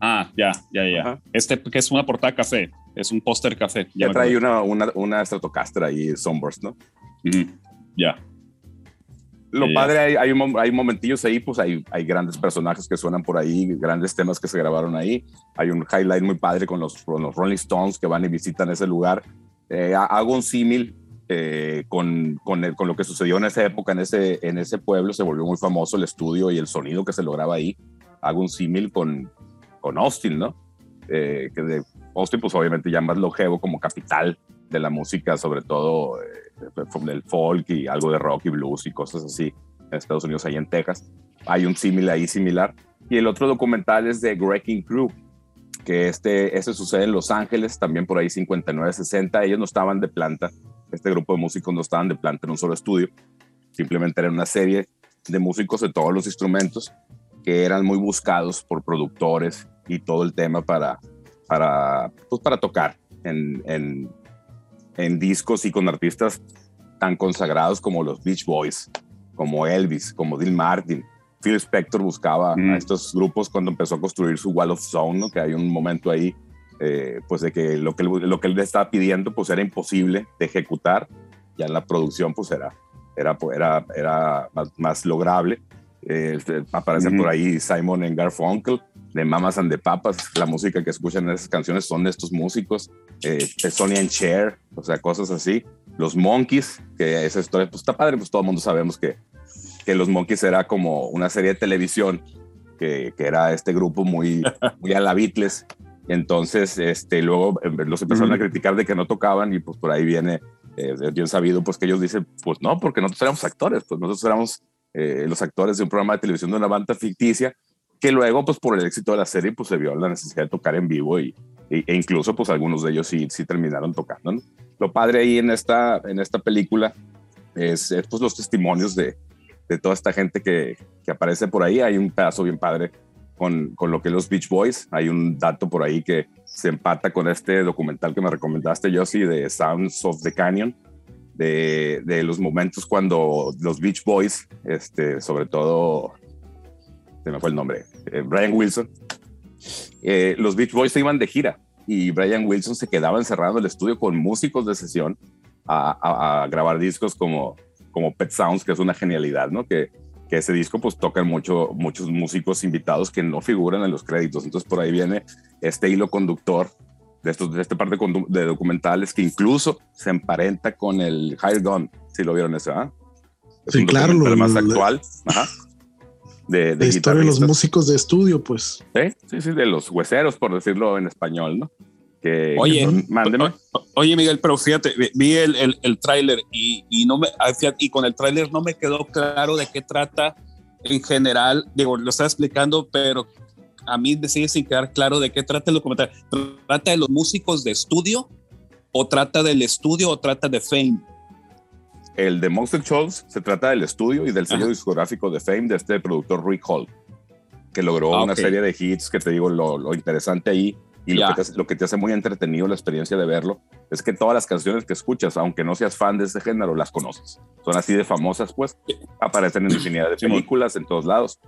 Ah, ya, ya, ya. Este que es una portada café, es un póster café. Ya, trae una, una, una Stratocaster ahí, Sunburst, ¿no? Ya. lo padre, hay, hay, hay, momentillos ahí, pues hay, hay grandes personajes que suenan por ahí, grandes temas que se grabaron ahí. Hay un highlight muy padre con los, los Rolling Stones que van y visitan ese lugar. Eh, hago un símil eh, con, con, con, lo que sucedió en esa época, en ese, en ese pueblo, se volvió muy famoso el estudio y el sonido que se lograba ahí. Hago un símil con, con Austin, ¿no? Eh, que de Austin, pues obviamente ya más longevo como capital de la música, sobre todo del folk y algo de rock y blues y cosas así en Estados Unidos, ahí en Texas. Hay un símil ahí similar. Y el otro documental es de Wrecking Crew, que este, este sucede en Los Ángeles, también por ahí 59-60. Ellos no estaban de planta, este grupo de músicos no estaban de planta en un solo estudio, simplemente era una serie de músicos de todos los instrumentos que eran muy buscados por productores y todo el tema para, para, pues para tocar en, en, en discos y con artistas tan consagrados como los Beach Boys, como Elvis, como Dean Martin. Phil Spector buscaba a mm. estos grupos cuando empezó a construir su Wall of Sound, que hay un momento ahí, eh, pues de que lo, que lo que él le estaba pidiendo pues era imposible de ejecutar, ya en la producción pues era, era, era, era más, lograble. Eh, aparecen por ahí Simon en Garfunkel, de Mamas and the Papas, la música que escuchan en esas canciones son de estos músicos, eh, Sony and Cher, o sea, cosas así. Los Monkeys, que esa historia, pues está padre, pues todo el mundo sabemos que, que los Monkeys era como una serie de televisión, que, que era este grupo muy, muy a la Beatles. Entonces, este, luego eh, los empezaron a criticar de que no tocaban y pues por ahí viene eh, bien sabido, pues que ellos dicen, pues no, porque nosotros éramos actores, pues nosotros éramos eh, los actores de un programa de televisión de una banda ficticia que luego, pues por el éxito de la serie, pues se vio la necesidad de tocar en vivo y, e incluso, pues algunos de ellos sí, sí terminaron tocando. Lo padre ahí en esta, en esta película es, pues los testimonios de, de toda esta gente que, que, aparece por ahí. Hay un pedazo bien padre con, con lo que los Beach Boys. Hay un dato por ahí que se empata con este documental que me recomendaste, Josie, de Sounds of the Canyon. De, los momentos cuando los Beach Boys, este, sobre todo se me fue el nombre, eh, Brian Wilson, eh, los Beach Boys se iban de gira y Brian Wilson se quedaba encerrado en el estudio con músicos de sesión a, grabar discos como, como Pet Sounds, que es una genialidad, ¿no? Que, que ese disco pues tocan mucho, muchos músicos invitados que no figuran en los créditos. Entonces por ahí viene este hilo conductor de, estos, de esta parte de documentales que incluso se emparenta con el High Gun, si lo vieron ese, ¿ah? Es sí, claro. Lo, más actual. Ajá de, de historia de los músicos de estudio, pues. Sí, sí, sí, de los hueseros, por decirlo en español, ¿no? Que, oye, mándeme. Oye, Miguel, pero fíjate, vi el, el, el tráiler y, y, no me, ah, y con el tráiler no me quedó claro de qué trata en general. Digo, lo estaba explicando, pero a mí me sigue sin quedar claro de qué trata el documental. ¿Trata de los músicos de estudio o trata del estudio o trata de Fame? El de Monster Shoals se trata del estudio y del sello discográfico de Fame de este productor Rick Hall, que logró ah, una serie de hits que te digo, lo, interesante ahí y lo, que te hace, muy entretenido la experiencia de verlo es que todas las canciones que escuchas, aunque no seas fan de ese género, las conoces. Son así de famosas, pues aparecen en infinidad de películas en todos lados.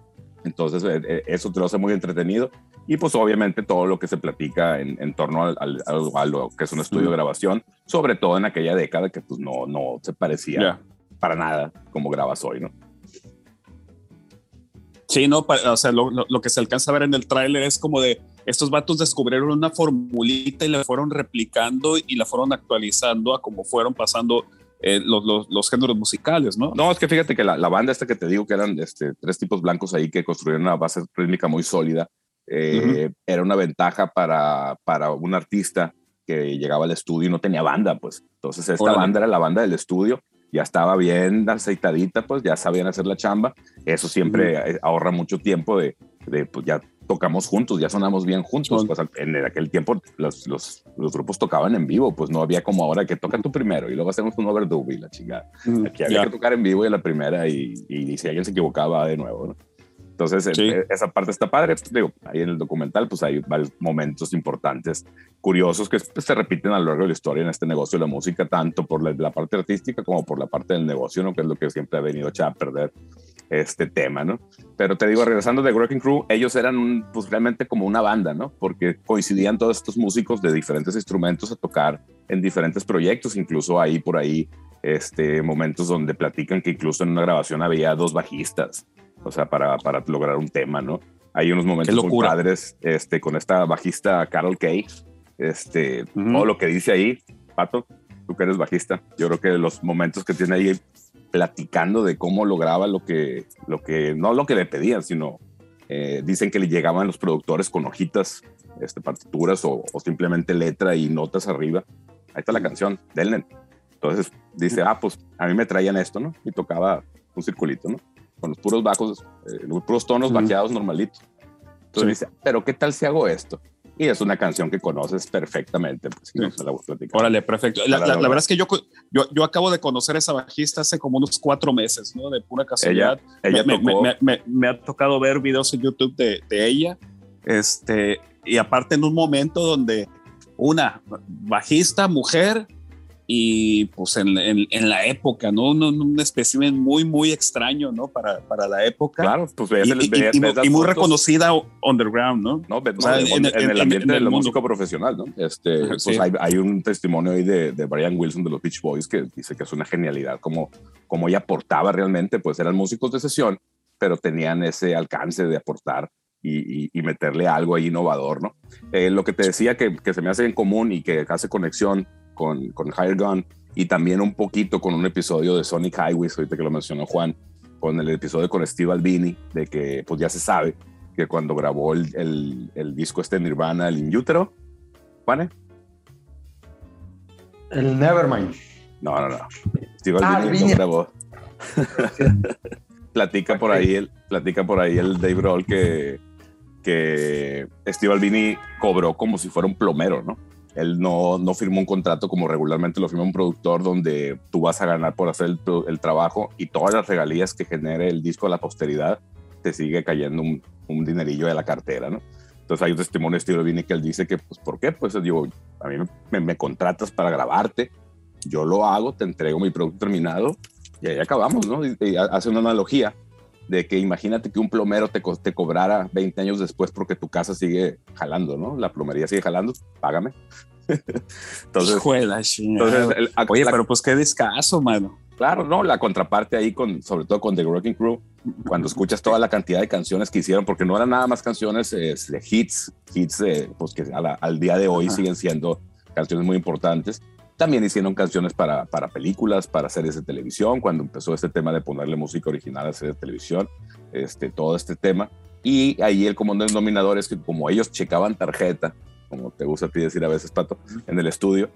Entonces, eh, eh, eso te lo hace muy entretenido. Y pues obviamente todo lo que se platica en, torno al, a lo que es un estudio de grabación, sobre todo en aquella década que pues no, no se parecía para nada como grabas hoy, ¿no? Sí, no, o sea, lo, lo, que se alcanza a ver en el tráiler es como de estos vatos descubrieron una formulita y la fueron replicando y la fueron actualizando a como fueron pasando eh, los, los, los, géneros musicales, ¿no? No, es que fíjate que la, la, banda esta que te digo que eran este, tres tipos blancos ahí que construyeron una base rítmica muy sólida, eh, era una ventaja para, para un artista que llegaba al estudio y no tenía banda, pues. Entonces esta banda era la banda del estudio, ya estaba bien aceitadita, pues ya sabían hacer la chamba. Eso siempre ahorra mucho tiempo de, de, pues ya tocamos juntos, ya sonamos bien juntos. Pues en aquel tiempo los, los, los, grupos tocaban en vivo, pues no había como ahora que tocan tú primero y luego hacemos un overdub y la chingada. Aquí había que tocar en vivo y la primera y, y, si alguien se equivocaba de nuevo, ¿no? Entonces, eh, esa parte está padre. Pues, digo, ahí en el documental, pues hay varios momentos importantes, curiosos, que pues, se repiten a lo largo de la historia en este negocio de la música, tanto por la, parte artística como por la parte del negocio, ¿no? Que es lo que siempre ha venido a perder este tema, ¿no? Pero te digo, regresando de Working Crew, ellos eran pues realmente como una banda, ¿no? Porque coincidían todos estos músicos de diferentes instrumentos a tocar en diferentes proyectos, incluso ahí por ahí este, momentos donde platican que incluso en una grabación había dos bajistas, o sea, para, para lograr un tema, ¿no? Hay unos momentos muy padres este, con esta bajista Carol Kay, este, todo lo que dice ahí, Pato, tú que eres bajista, yo creo que los momentos que tiene ahí platicando de cómo lograba lo que, lo que no lo que le pedían, sino eh, dicen que le llegaban los productores con hojitas, este, partituras o, simplemente letra y notas arriba. Ahí está la canción, Delnen. Entonces dice, ah, pues a mí me traían esto, ¿no? Y tocaba un circulito, ¿no? Con los puros bajos, eh, los puros tonos bajeados normalitos. Entonces dice, pero ¿qué tal si hago esto? Y es una canción que conoces perfectamente. Pues, no se la voy a platicar. Órale, perfecto. La, la, verdad es que yo, yo, yo, acabo de conocer a esa bajista hace como unos cuatro meses, ¿no? De pura casualidad. Ella, me, me, me, me, ha tocado ver videos en YouTube de, de ella. Este, y aparte en un momento donde una bajista, mujer, y pues en, en, la época, ¿no? Un, un espécimen muy, muy extraño, ¿no? Para, para la época. Claro, pues y, y, muy reconocida underground, ¿no? No, en, el ambiente del músico profesional, ¿no? Este, pues hay, hay, un testimonio ahí de, de, Brian Wilson de los Beach Boys que dice que es una genialidad, como, como ella aportaba realmente, pues eran músicos de sesión, pero tenían ese alcance de aportar y, y, meterle algo ahí innovador, ¿no? Eh, lo que te decía que, que, se me hace en común y que hace conexión con, con Higher Gun y también un poquito con un episodio de Sonic Highways, ahorita que lo mencionó Juan, con el episodio con Steve Albini, de que pues ya se sabe que cuando grabó el, el, el disco este Nirvana, el In Utero, Juan. El Nevermind. No, no, no. Steve Albini lo grabó. platica por ahí el, platica por ahí el Dave Roll que, que Steve Albini cobró como si fuera un plomero, ¿no? Él no, no firmó un contrato como regularmente lo firma un productor donde tú vas a ganar por hacer el, trabajo y todas las regalías que genere el disco a la posteridad te sigue cayendo un, un dinerillo de la cartera, ¿no? Entonces hay un testimonio de Steve Vini que él dice que, pues, ¿por qué? Pues digo, a mí me, me, contratas para grabarte, yo lo hago, te entrego mi producto terminado y ahí acabamos, ¿no? y hace una analogía de que imagínate que un plomero te, te cobrara 20 años después porque tu casa sigue jalando, ¿no? La plomería sigue jalando, págame. entonces, entonces oye, pero pues qué descaso, mano. Claro, no, la contraparte ahí con, sobre todo con The Rocking Crew, cuando escuchas toda la cantidad de canciones que hicieron, porque no eran nada más canciones de hits, hits pues que al día de hoy siguen siendo canciones muy importantes, también hicieron canciones para, para películas, para series de televisión, cuando empezó este tema de ponerle música original a series de televisión, este, todo este tema. Y ahí el común denominador es que como ellos checaban tarjeta, como te gusta a ti decir a veces, Pato, en el estudio,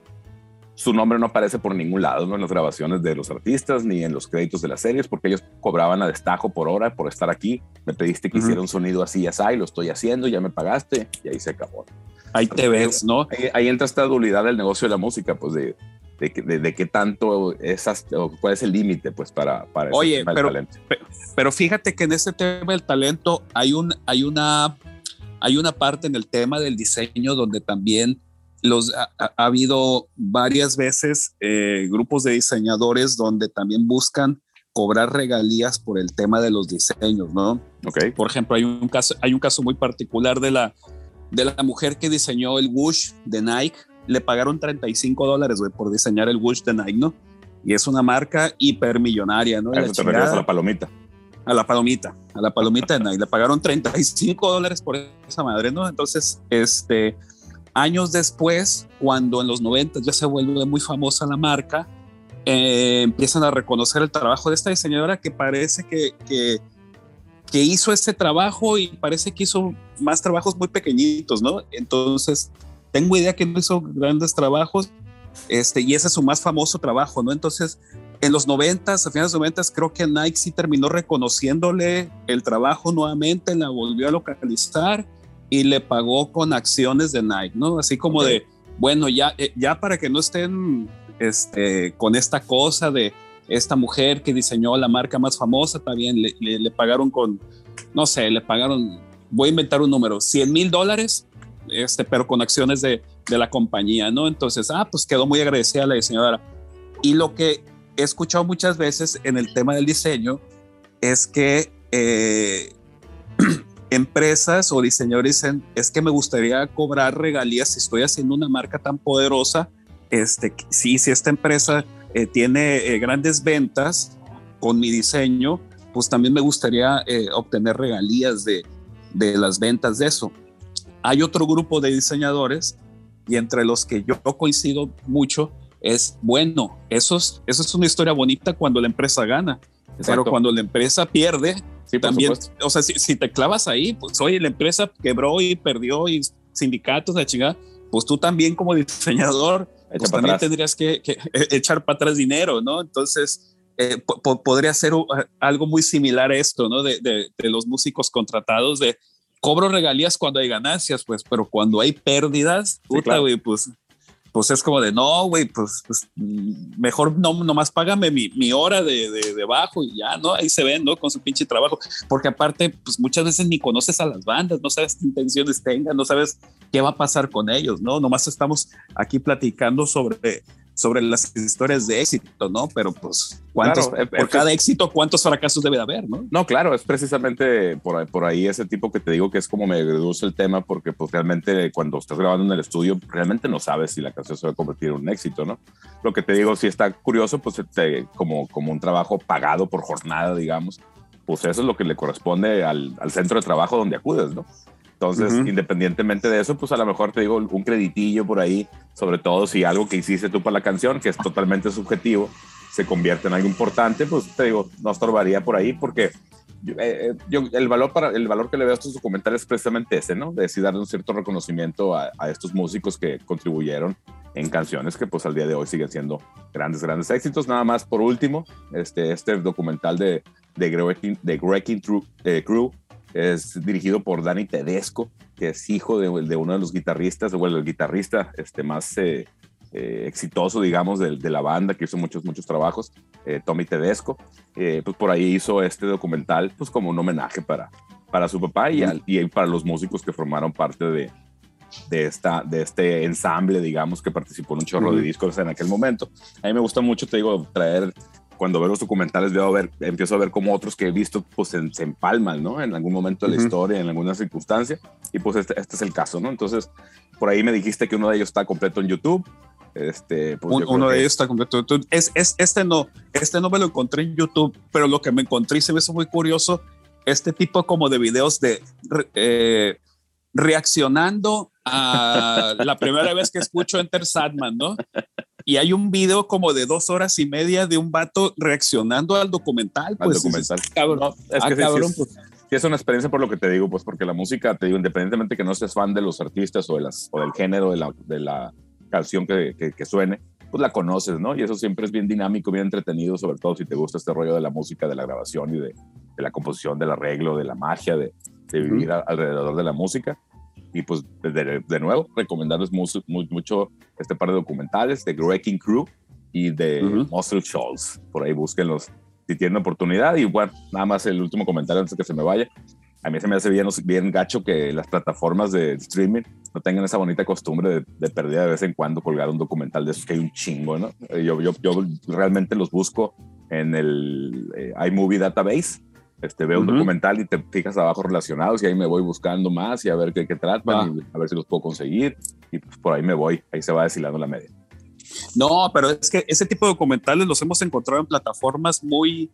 su nombre no aparece por ningún lado, ¿no? En las grabaciones de los artistas ni en los créditos de las series, porque ellos cobraban a destajo por hora por estar aquí. Me pediste que hiciera un sonido así y así, lo estoy haciendo, ya me pagaste y ahí se acabó. Ahí te ves, ¿no? Ahí, entra esta dualidad del negocio de la música, pues de, de, de, qué tanto esas, cuál es el límite, pues para, para Oye, pero, pero fíjate que en este tema del talento hay, un, hay, una, hay una parte en el tema del diseño donde también los, ha, habido varias veces eh, grupos de diseñadores donde también buscan cobrar regalías por el tema de los diseños, ¿no? Okay. Por ejemplo, hay un caso, hay un caso muy particular de la, de la mujer que diseñó el Whoosh de Nike, le pagaron 35 dólares, por diseñar el Whoosh de Nike, ¿no? Y es una marca hipermillonaria, ¿no? Eso te refieres a la palomita. A la palomita, a la palomita de Nike. Le pagaron 35 dólares por esa madre, ¿no? Entonces, este, años después, cuando en los 90 ya se vuelve muy famosa la marca, eh, empiezan a reconocer el trabajo de esta diseñadora que parece que, que que hizo este trabajo y parece que hizo más trabajos muy pequeñitos, ¿no? Entonces, tengo idea que no hizo grandes trabajos, este, y ese es su más famoso trabajo, ¿no? Entonces, en los 90, a finales de los 90, creo que Nike sí terminó reconociéndole el trabajo nuevamente, la volvió a localizar y le pagó con acciones de Nike, ¿no? Así como de, bueno, ya, eh, ya para que no estén este, con esta cosa de esta mujer que diseñó la marca más famosa, también le, le, pagaron con, no sé, le pagaron, voy a inventar un número, 100 mil dólares, este, pero con acciones de, de, la compañía, ¿no? Entonces, ah, pues quedó muy agradecida la diseñadora. Y lo que he escuchado muchas veces en el tema del diseño es que eh, empresas o diseñadores dicen, es que me gustaría cobrar regalías si estoy haciendo una marca tan poderosa este, sí, si esta empresa eh, tiene eh, grandes ventas con mi diseño, pues también me gustaría eh, obtener regalías de, de las ventas de eso. Hay otro grupo de diseñadores y entre los que yo coincido mucho es, bueno, eso es, eso es una historia bonita cuando la empresa gana, pero cuando la empresa pierde, también, o sea, si, si, te clavas ahí, pues oye, la empresa quebró y perdió y sindicatos, la chingada, pues tú también como diseñador, pues también tendrías que, que, echar para atrás dinero, ¿no? Entonces, eh, podría ser algo muy similar a esto, ¿no? De, de, de, los músicos contratados, de cobro regalías cuando hay ganancias, pues, pero cuando hay pérdidas, puta, güey, pues pues es como de no, güey, pues, pues, mejor no nomás págame mi, mi hora de, de, de, bajo y ya, ¿no? Ahí se ven, ¿no? Con su pinche trabajo. Porque aparte, pues muchas veces ni conoces a las bandas, no sabes qué intenciones tengan, no sabes qué va a pasar con ellos, ¿no? Nomás estamos aquí platicando sobre sobre las historias de éxito, ¿no? Pero pues, ¿cuántos, claro, por cada éxito, ¿cuántos fracasos debe de haber, no? No, claro, es precisamente por, por ahí ese tipo que te digo que es como me reduce el tema, porque pues realmente cuando estás grabando en el estudio, realmente no sabes si la canción se va a convertir en un éxito, ¿no? Lo que te digo, si está curioso, pues te, como, como un trabajo pagado por jornada, digamos, pues eso es lo que le corresponde al, al centro de trabajo donde acudes, ¿no? Entonces, uh -huh. independientemente de eso, pues a lo mejor te digo un creditillo por ahí, sobre todo si algo que hiciste tú para la canción, que es totalmente subjetivo, se convierte en algo importante, pues te digo, no estorbaría por ahí porque eh, yo, el, valor para, el valor que le veo a estos documentales es precisamente ese, ¿no? De decir darle un cierto reconocimiento a, a, estos músicos que contribuyeron en canciones que pues al día de hoy siguen siendo grandes, grandes éxitos. Nada más por último, este, este documental de, de, Wrecking, de Wrecking eh, Crew es dirigido por Danny Tedesco, que es hijo de, de uno de los guitarristas, bueno, el guitarrista este, más eh, eh, exitoso, digamos, de, de, la banda, que hizo muchos, muchos trabajos, eh, Tommy Tedesco. pues por ahí hizo este documental, pues como un homenaje para, para su papá y, al, y para los músicos que formaron parte de, de, esta, de este ensamble, digamos, que participó en un chorro uh -huh. de discos en aquel momento. A mí me gusta mucho, te digo, traer cuando veo los documentales veo a ver, empiezo a ver como otros que he visto pues se, se empalman, ¿no? En algún momento de la uh -huh. historia, en alguna circunstancia, y pues este, este, es el caso, ¿no? Entonces, por ahí me dijiste que uno de ellos está completo en YouTube. Este, pues uno de ellos está completo en YouTube. Es, es, este no, este no me lo encontré en YouTube, pero lo que me encontré y se me hizo muy curioso, este tipo como de videos de eh, reaccionando a la primera vez que escucho Enter Sadman, ¿no? Y hay un video como de dos horas y media de un vato reaccionando al documental. Pues, al documental. Es, cabrón. No, es que ah, sí, sí, pues. sí, es una experiencia por lo que te digo, pues porque la música, te digo, independientemente que no seas fan de los artistas o, de las, o del género de la, de la canción que, que, que, suene, pues la conoces, ¿no? Y eso siempre es bien dinámico, bien entretenido, sobre todo si te gusta este rollo de la música, de la grabación y de, de la composición, del arreglo, de la magia, de, de vivir uh -huh. alrededor de la música y pues de, de nuevo recomendarles mucho, mucho, este par de documentales de Wrecking Crew y de uh -huh. Muscle Shoals. Por ahí búsquenlos si tienen oportunidad. Y bueno, nada más el último comentario antes de que se me vaya. A mí se me hace bien, bien gacho que las plataformas de streaming no tengan esa bonita costumbre de, de perder de vez en cuando colgar un documental de esos que hay un chingo, ¿no? Yo, yo, yo realmente los busco en el eh, iMovie Database este, veo uh -huh. un documental y te fijas abajo relacionados y ahí me voy buscando más y a ver qué, qué tratan, ah. a ver si los puedo conseguir y pues por ahí me voy, ahí se va deshilando la media. No, pero es que ese tipo de documentales los hemos encontrado en plataformas muy,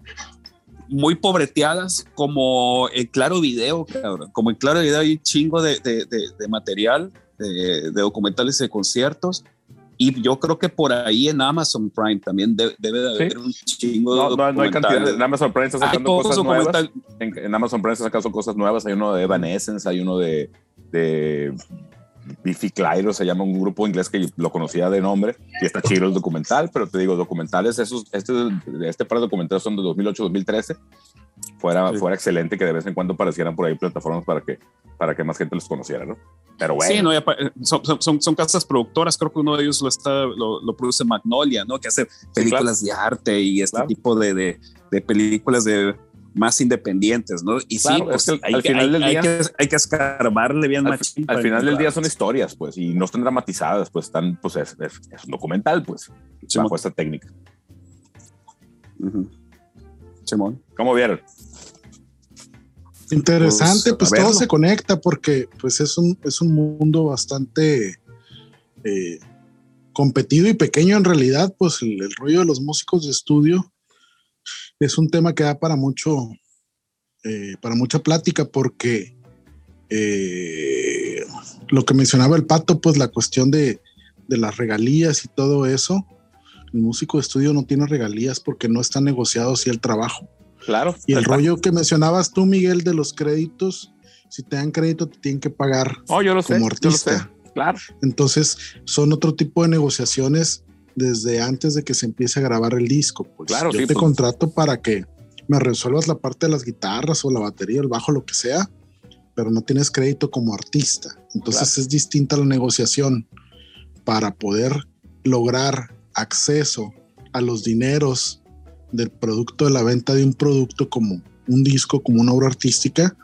muy pobreteadas, como en Claro Video, cabrón. Como en Claro Video hay un chingo de, de, de, de material, de, documentales de conciertos y yo creo que por ahí en Amazon Prime también debe, debe de haber ¿Sí? un chingo no, no, no, hay cantidad. En Amazon Prime está sacando cosas nuevas. En, en, Amazon Prime está sacando cosas nuevas. Hay uno de Evanescence, hay uno de, de Biffy Clyro, se llama un grupo inglés que lo conocía de nombre. Y está chido el documental, pero te digo, documentales, esos, este, este par de documentales son de 2008-2013. Fuera, sí. fuera excelente que de vez en cuando aparecieran por ahí plataformas para que, para que más gente los conociera, ¿no? Pero bueno. Sí, no, son, son, son, casas productoras, creo que uno de ellos lo, está, lo, lo produce Magnolia, ¿no? Que hace películas sí, claro. de arte y este claro. tipo de, de, de, películas de más independientes, ¿no? Y claro, sí, pues, es que hay, al final hay, del día, hay, que, hay que escarbarle bien al, al final del día son historias, pues, y no están dramatizadas, pues están, pues es, es, es un documental, pues, Simón. bajo esta técnica. Uh -huh. Simón. ¿Cómo vieron? Interesante, pues, pues todo se conecta porque pues es un, es un mundo bastante eh, competido y pequeño en realidad, pues el, rollo de los músicos de estudio es un tema que da para mucho, eh, para mucha plática porque eh, lo que mencionaba el pato, pues la cuestión de, de las regalías y todo eso, el músico de estudio no tiene regalías porque no está negociado así el trabajo. Claro. Y el rollo que mencionabas tú, Miguel, de los créditos, si te dan crédito, te tienen que pagar oh, yo lo como sé, artista. Claro. Entonces, son otro tipo de negociaciones desde antes de que se empiece a grabar el disco. Pues claro, yo sí, te pues. contrato para que me resuelvas la parte de las guitarras o la batería, el bajo, lo que sea, pero no tienes crédito como artista. Entonces Claro. es distinta la negociación para poder lograr acceso a los dineros del producto de la venta de un producto como un disco, como una obra artística,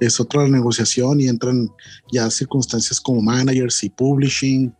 es otra negociación y entran ya circunstancias como managers y publishing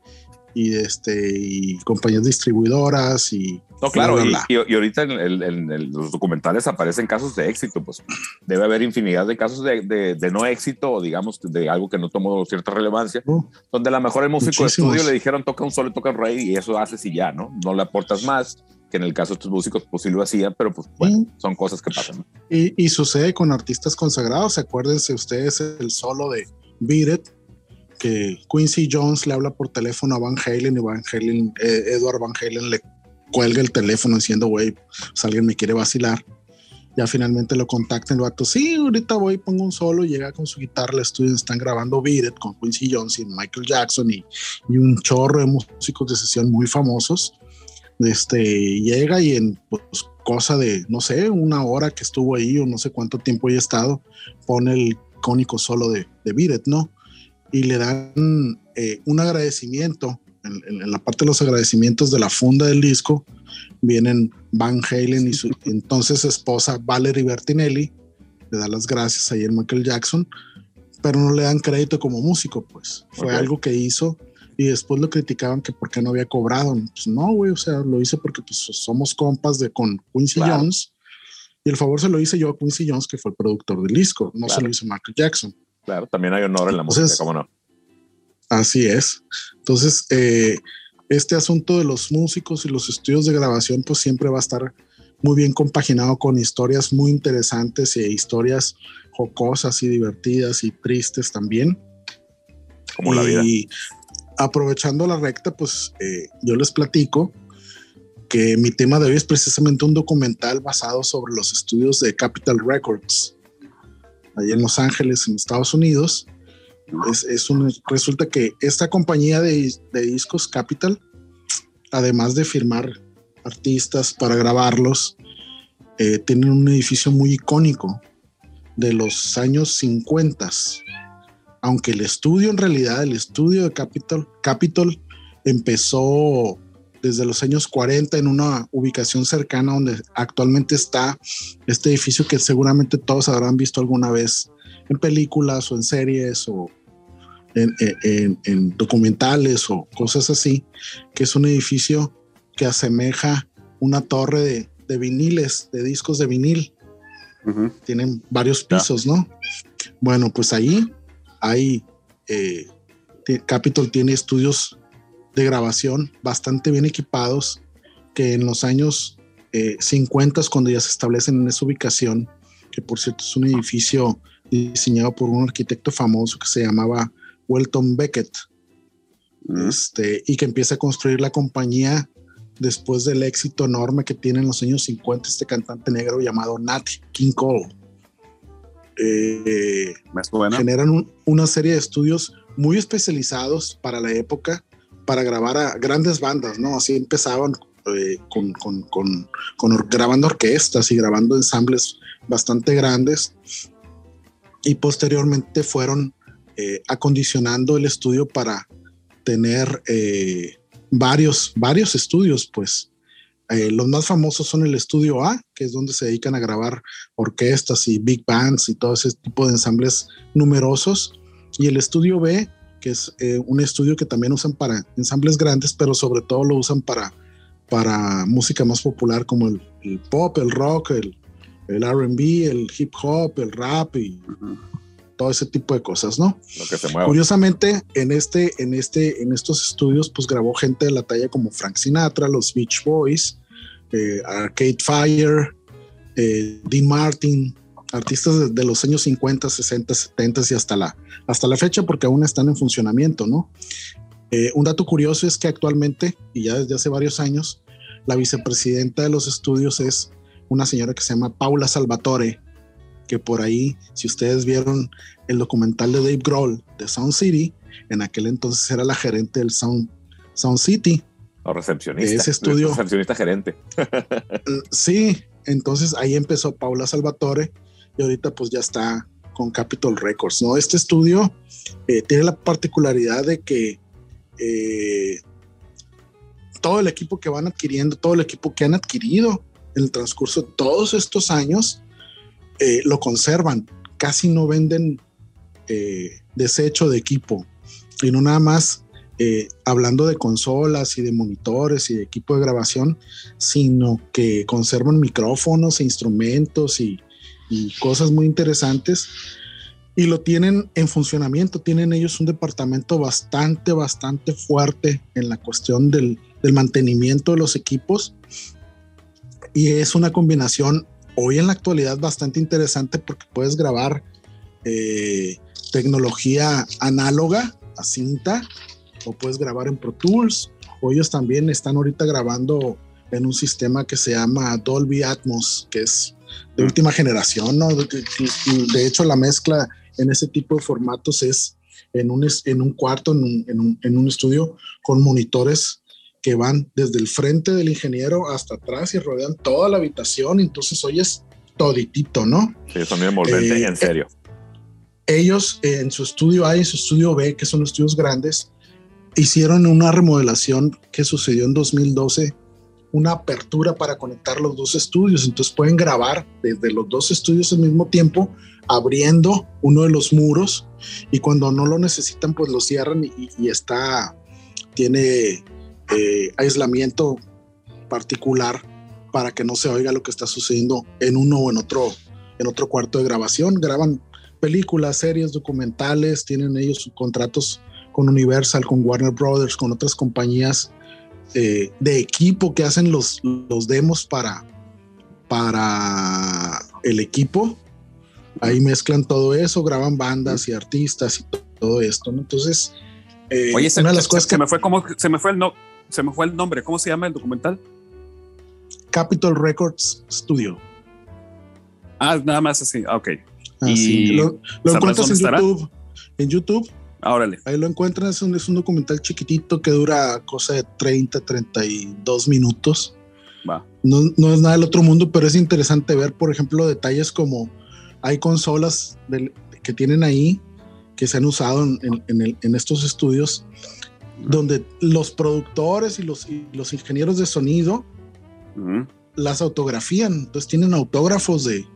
y este y compañías distribuidoras y No, claro, bla, y, bla, bla. y- y ahorita en, el- en los documentales aparecen casos de éxito, pues debe haber infinidad de casos de, de- de no éxito o digamos de algo que no tomó cierta relevancia, Uh, donde a lo mejor el músico Muchísimos. de estudio le dijeron toca un solo, toca un rey y eso haces y ya, ¿no? No le aportas más, que en el caso de estos músicos pues sí lo hacían, pero pues bueno, Sí. son cosas que pasan. Y, y sucede con artistas consagrados. Acuérdense ustedes el solo de Beat It, que Quincy Jones le habla por teléfono a Van Halen y Van Halen, eh, Edward Van Halen le cuelga el teléfono diciendo, güey, pues alguien me quiere vacilar. Ya finalmente lo contacta el vato, sí, ahorita voy, pongo un solo, llega con su guitarra al estudio, están grabando Beat con Quincy Jones y Michael Jackson y, un chorro de músicos de sesión muy famosos. Este, llega y en pues, cosa de, no sé, una hora que estuvo ahí o no sé cuánto tiempo haya estado, pone el icónico solo de, de ¿no? Y le dan eh, un agradecimiento, en, en- en la parte de los agradecimientos de la funda del disco, vienen Van Halen y su entonces esposa Valerie Bertinelli, le da las gracias a Michael Jackson, pero no le dan crédito como músico, pues. Fue Ok. algo que hizo y después lo criticaban que por qué no había cobrado. Pues no, güey, o sea, lo hice porque pues somos compas de con Quincy Claro. Jones y el favor se lo hice yo a Quincy Jones, que fue el productor del disco, no se Claro. lo hizo Michael Jackson. Claro, también hay honor en la Entonces- música, ¿cómo no? Así es. Entonces, eh, este asunto de los músicos y los estudios de grabación, pues siempre va a estar muy bien compaginado con historias muy interesantes e historias jocosas y divertidas y tristes también. Como la vida. Y aprovechando la recta, pues eh, yo les platico que mi tema de hoy es precisamente un documental basado sobre los estudios de Capitol Records, ahí en Los Ángeles, en Estados Unidos. Es, es resulta que esta compañía de, de discos Capital, además de firmar artistas para grabarlos, eh, tienen un edificio muy icónico de los años 50 aunque el estudio en realidad, el estudio de Capitol, Capitol empezó desde los años 40 en una ubicación cercana donde actualmente está este edificio que seguramente todos habrán visto alguna vez en películas o en series o en, en- en documentales o cosas así, que es un edificio que asemeja una torre de, de viniles, de discos de vinil. Tienen varios pisos, ¿no? Bueno, pues ahí hay, eh, Capitol tiene estudios de grabación bastante bien equipados que en los años eh, 50, cuando ya se establecen en esa ubicación, que por cierto es un edificio diseñado por un arquitecto famoso que se llamaba Welton Beckett, Mm. este, y que empieza a construir la compañía después del éxito enorme que tiene en los años 50 este cantante negro llamado Nat King Cole. Eh, generan un- una serie de estudios muy especializados para la época, para grabar a grandes bandas, ¿no? Así empezaban eh, con, grabando orquestas y grabando ensambles bastante grandes y posteriormente fueron eh, acondicionando el estudio para tener eh, varios, varios estudios, pues. Los más famosos son el estudio A, que es donde se dedican a grabar orquestas y big bands y todo ese tipo de ensambles numerosos, y el estudio B, que es eh, un estudio que también usan para ensambles grandes, pero sobre todo lo usan para, para música más popular como el, el pop, el rock, el, el RB, el hip hop, el rap y todo ese tipo de cosas, ¿no? Lo que se mueve. Curiosamente, en este, en este, en estos estudios, pues grabó gente de la talla como Frank Sinatra, los Beach Boys, eh, Arcade Fire, eh, Dean Martin, artistas de, de, los años 50, 60, 70 y hasta la, hasta la fecha, porque aún están en funcionamiento, ¿no? Eh, un dato curioso es que actualmente, y ya desde hace varios años, la vicepresidenta de los estudios es una señora que se llama Paula Salvatore, que por ahí, si ustedes vieron el documental de Dave Grohl de Sound City, en aquel entonces era la gerente del Sound, Sound City. O recepcionista. Ese estudio. Recepcionista gerente. sí, entonces ahí empezó Paula Salvatore y ahorita pues ya está con Capitol Records, ¿no? Este estudio eh, tiene la particularidad de que eh, todo el equipo que van adquiriendo, todo el equipo que han adquirido en el transcurso de todos estos años, eh, lo conservan, casi no venden desecho de equipo y no nada más hablando de consolas y de monitores y de equipo de grabación, sino que conservan micrófonos e instrumentos y, y cosas muy interesantes y lo tienen en funcionamiento. Tienen ellos un departamento bastante, bastante fuerte en la cuestión del, del, mantenimiento de los equipos. Y es una combinación hoy en la actualidad bastante interesante porque puedes grabar eh, tecnología análoga a cinta o puedes grabar en Pro Tools o ellos también están ahorita grabando en un sistema que se llama Dolby Atmos, que es de última generación, ¿no? De, hecho, la mezcla en ese tipo de formatos es en un, en un cuarto, en un, en, un, en un, estudio con monitores que van desde el frente del ingeniero hasta atrás y rodean toda la habitación, entonces oyes toditito, ¿no? Sí, son bien envolvente eh, y en serio. Ellos en su estudio A y en su estudio B, que son estudios grandes, hicieron una remodelación que sucedió en 2012 una apertura para conectar los dos estudios. Entonces pueden grabar desde los dos estudios al mismo tiempo, abriendo uno de los muros y cuando no lo necesitan, pues lo cierran y, está, tiene eh, aislamiento particular para que no se oiga lo que está sucediendo en uno o en otro, en otro cuarto de grabación. Graban películas, series, documentales, tienen ellos contratos con Universal, con Warner Brothers, con otras compañías eh, de equipo que hacen los, los demos para, para el equipo. Ahí mezclan todo eso, graban bandas y artistas y todo esto, ¿no? Entonces, eh, Oye, se, una de las se, cosas se que me fue como se me fue el no, se me fue el nombre. ¿Cómo se llama el documental? Capitol Records Studio. Ah, nada más así. Ok. Ah, y lo, lo encuentras en estará? YouTube. En YouTube. Ah, órale. Ahí lo encuentras, es un, es un documental chiquitito que dura cosa de 30, 32 minutos. Va. No, no, es nada del otro mundo, pero es interesante ver, por ejemplo, detalles como hay consolas del, que tienen ahí que se han usado en, en, el, en estos estudios, uh -huh. donde los productores y los, y los ingenieros de sonido uh -huh. las autografían. Entonces tienen autógrafos de,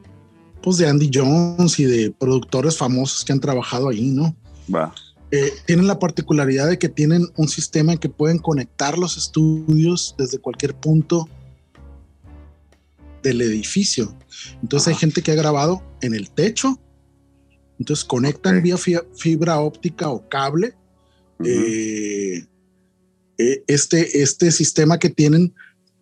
pues, de Andy Jones y de productores famosos que han trabajado ahí, ¿no? Va. Eh, tienen la particularidad de que tienen un sistema en que pueden conectar los estudios desde cualquier punto del edificio. Entonces Ajá. hay gente que ha grabado en el techo, entonces conectan okay. vía fibra óptica o cable uh -huh. eh, este, este sistema que tienen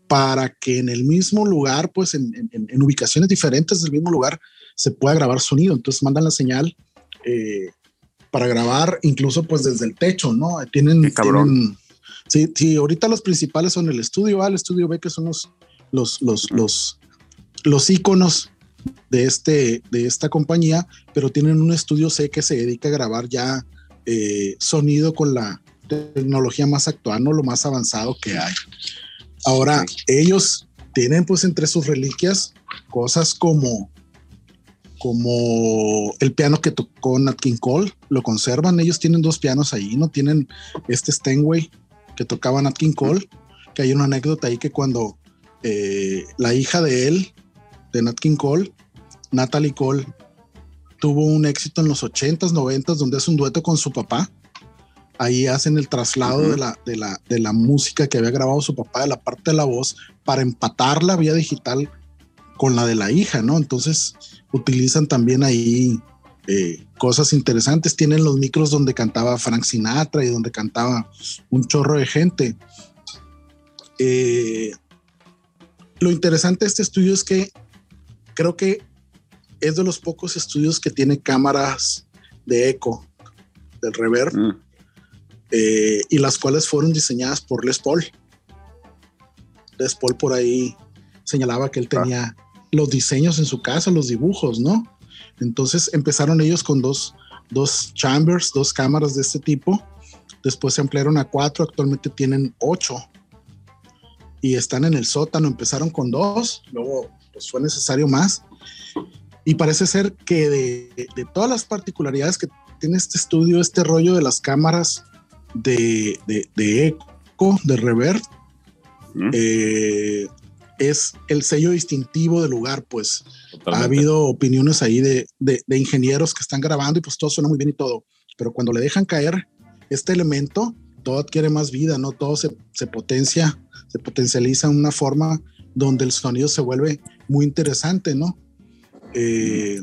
para que en el mismo lugar, pues en, en, en, ubicaciones diferentes del mismo lugar, se pueda grabar sonido. Entonces mandan la señal eh, para grabar incluso pues desde el techo, ¿no? Tienen, tienen sí, sí, ahorita los principales son el estudio A, el estudio B, que son los, los, los, los, los iconos de, este, de esta compañía, pero tienen un estudio C que se dedica a grabar ya eh, sonido con la tecnología más actual, ¿no? Lo más avanzado que hay. Ahora, ellos tienen pues entre sus reliquias cosas como como el piano que tocó Nat King Cole, lo conservan, ellos tienen dos pianos ahí, no tienen este Steinway que tocaba Nat King Cole, que hay una anécdota ahí que cuando eh, la hija de él, de Nat King Cole, Natalie Cole, tuvo un éxito en los 80s, 90s, donde es un dueto con su papá, ahí hacen el traslado uh -huh. de, la, de, la, de la música que había grabado su papá, de la parte de la voz, para empatar la vía digital con la de la hija, ¿no? Entonces utilizan también ahí eh, cosas interesantes. Tienen los micros donde cantaba Frank Sinatra y donde cantaba un chorro de gente. Eh, lo interesante de este estudio es que creo que es de los pocos estudios que tiene cámaras de eco del reverb mm. eh, y las cuales fueron diseñadas por Les Paul. Les Paul por ahí señalaba que él ah. Los diseños en su casa, los dibujos, ¿no? Entonces empezaron ellos con dos, dos chambers, dos cámaras de este tipo. Después se ampliaron a cuatro, actualmente tienen ocho y están en el sótano. Empezaron con dos, luego pues, fue necesario más. Y parece ser que de, de, todas las particularidades que tiene este estudio, este rollo de las cámaras de, de eco, de reverb, eh, es el sello distintivo del lugar, pues ha habido opiniones ahí de, de, ingenieros que están grabando y pues todo suena muy bien y todo, pero cuando le dejan caer este elemento, todo adquiere más vida, ¿no? Todo se, se potencia, se potencializa en una forma donde el sonido se vuelve muy interesante, ¿no? Eh,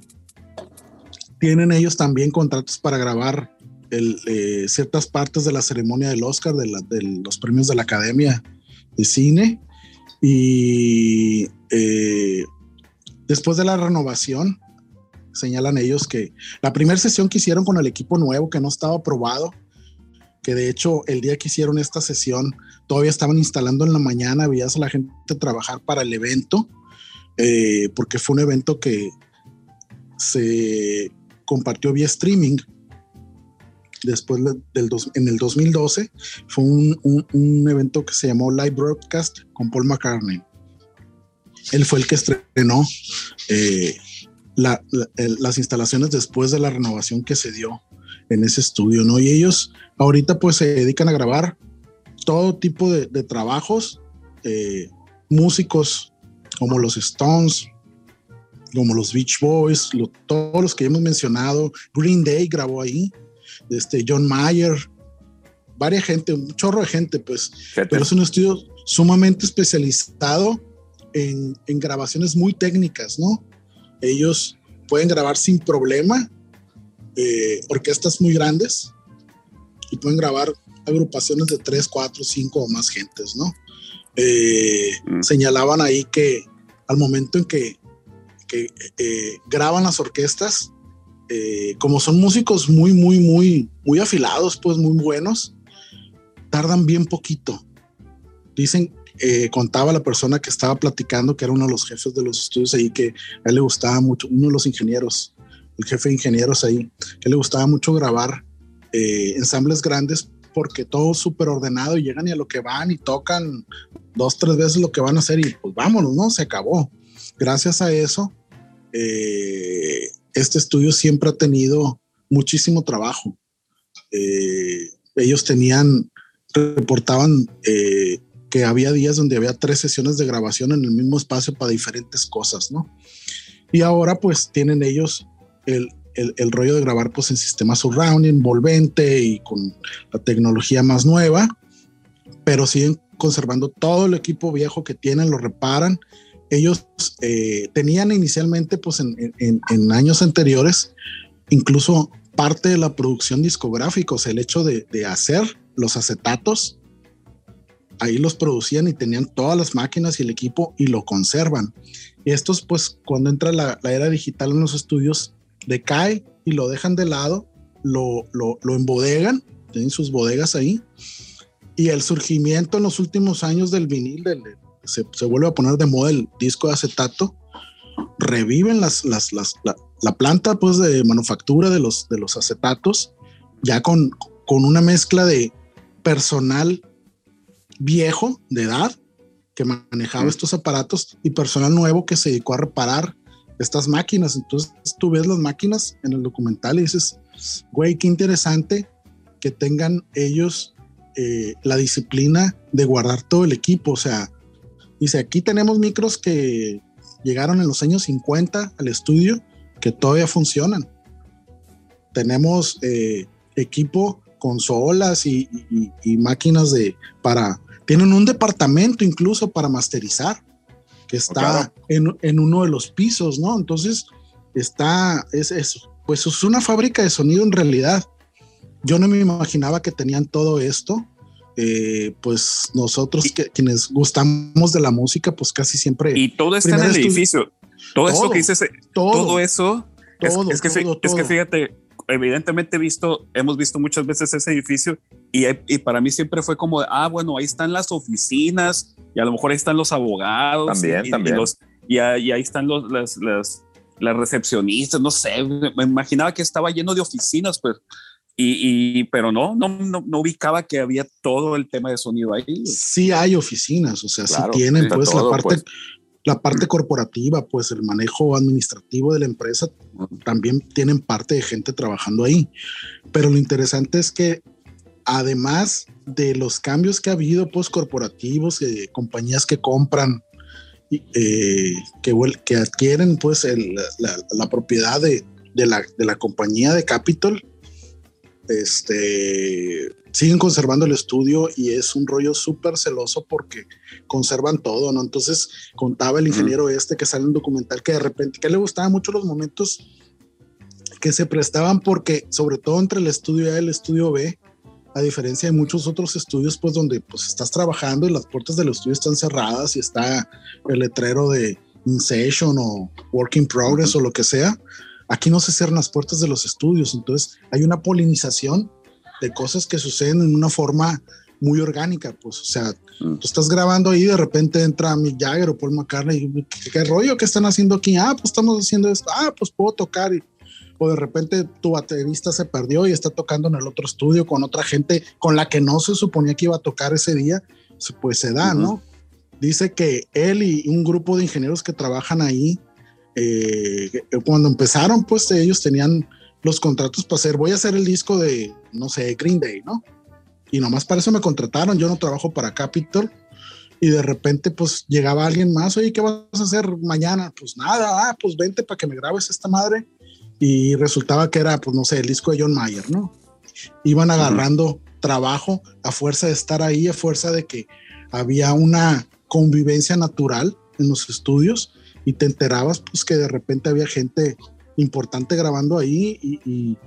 tienen ellos también contratos para grabar el, eh, ciertas partes de la ceremonia del Oscar, de, de, los premios de la Academia de Cine. Y eh, después de la renovación, señalan ellos que la primera sesión que hicieron con el equipo nuevo, que no estaba aprobado, que de hecho el día que hicieron esta sesión todavía estaban instalando en la mañana, veías a la gente trabajar para el evento, eh, porque fue un evento que se compartió vía streaming. Después del en el 2012 fue un, evento que se llamó Live Broadcast con Paul McCartney. Él fue el que estrenó eh, las instalaciones después de la renovación que se dio en ese estudio, ¿no? Y ellos ahorita pues se dedican a grabar todo tipo de, trabajos, eh, músicos como los Stones, como los Beach Boys, todos los que hemos mencionado, Green Day grabó ahí, este, John Mayer, varias gente, un chorro de gente, pues, pero es un estudio sumamente especializado en, en, grabaciones muy técnicas, ¿no? Ellos pueden grabar sin problema eh, orquestas muy grandes y pueden grabar agrupaciones de 3, 4, 5 o más gentes, ¿no? Eh, mm. Señalaban ahí que al momento en que eh, graban las orquestas, eh, como son músicos muy, muy, muy, muy afilados, pues muy buenos, tardan bien poquito. Dicen, eh, contaba la persona que estaba platicando, que era uno de los jefes de los estudios ahí, que a él le gustaba mucho, uno de los ingenieros, el jefe de ingenieros ahí, que le gustaba mucho grabar ensambles grandes porque todo súper ordenado y llegan y a lo que van y tocan dos, tres veces lo que van a hacer y pues vámonos, ¿no? Se acabó. Gracias a eso, eh, este estudio siempre ha tenido muchísimo trabajo. Eh, ellos tenían, reportaban eh, que había días donde había tres sesiones de grabación en el mismo espacio para diferentes cosas, ¿no? Y ahora pues tienen ellos el, el, rollo de grabar pues en sistema surround, envolvente y con la tecnología más nueva, pero siguen conservando todo el equipo viejo que tienen, lo reparan ellos eh, tenían inicialmente, pues en, años anteriores, incluso parte de la producción discográfica, o sea, el hecho de, hacer los acetatos, ahí los producían y tenían todas las máquinas y el equipo y lo conservan. Y estos, pues, cuando entra la, era digital en los estudios, decae y lo dejan de lado, lo, lo, lo embodegan, tienen sus bodegas ahí. Y el surgimiento en los últimos años del vinil, del, se, vuelve a poner de moda el disco de acetato, reviven las, las, la, planta pues de manufactura de los, de los acetatos, ya con, con una mezcla de personal viejo de edad que manejaba estos aparatos y personal nuevo que se dedicó a reparar estas máquinas. Entonces tú ves las máquinas en el documental y dices, güey, qué interesante que tengan ellos eh, la disciplina de guardar todo el equipo. O sea, Dice, aquí tenemos micros que llegaron en los años 50 al estudio que todavía funcionan. Tenemos eh, equipo, consolas y, y, máquinas de para. Tienen un departamento incluso para masterizar que está en, en, uno de los pisos, ¿no? Entonces está, es eso. pues es una fábrica de sonido en realidad. Yo no me imaginaba que tenían todo esto. Eh, pues nosotros que, quienes gustamos de la música, pues casi siempre. Y todo está en el edificio. Todo, eso que dices, todo, eso. es, que, es que fíjate, evidentemente visto, hemos visto muchas veces ese edificio y, y, para mí siempre fue como, ah, bueno, ahí están las oficinas y a lo mejor ahí están los abogados. También, y, también. Y, los, y, ahí están los, las, las, las, recepcionistas, no sé, me imaginaba que estaba lleno de oficinas, pues. Y, pero no, no, no, ubicaba que había todo el tema de sonido ahí. Sí hay oficinas, o sea, sí tienen pues la parte, pues la parte corporativa, pues el manejo administrativo de la empresa, también tienen parte de gente trabajando ahí. Pero lo interesante es que además de los cambios que ha habido, pues corporativos, eh, compañías que compran, eh, que, que adquieren pues la, propiedad de, la, de la compañía de Capital, este, siguen conservando el estudio y es un rollo súper celoso porque conservan todo, ¿no? Entonces contaba el ingeniero este que sale en documental que de repente, que le gustaban mucho los momentos que se prestaban porque sobre todo entre el estudio A y el estudio B, a diferencia de muchos otros estudios, pues donde pues estás trabajando y las puertas del estudio están cerradas y está el letrero de in session o work in progress o lo que sea, aquí no se cierran las puertas de los estudios, entonces hay una polinización de cosas que suceden en una forma muy orgánica, pues, o sea, mm. tú estás grabando ahí y de repente entra Mick Jagger o Paul McCartney y ¿qué, rollo? ¿Qué están haciendo aquí? Ah, pues estamos haciendo esto, ah, pues puedo tocar o de repente tu baterista se perdió y está tocando en el otro estudio con otra gente con la que no se suponía que iba a tocar ese día, pues se da, ¿no? Dice que él y un grupo de ingenieros que trabajan ahí, eh, cuando empezaron, pues ellos tenían los contratos para hacer, voy a hacer el disco de, no sé, Green Day, ¿no? Y nomás para eso me contrataron, yo no trabajo para Capitol. Y de repente, pues llegaba alguien más, oye, ¿qué vas a hacer mañana? Pues nada, ah, pues vente para que me grabes esta madre. Y resultaba que era, pues no sé, el disco de John Mayer, ¿no? Iban agarrando trabajo a fuerza de estar ahí, a fuerza de que había una convivencia natural en los estudios y te enterabas, pues que de repente había gente importante grabando ahí y,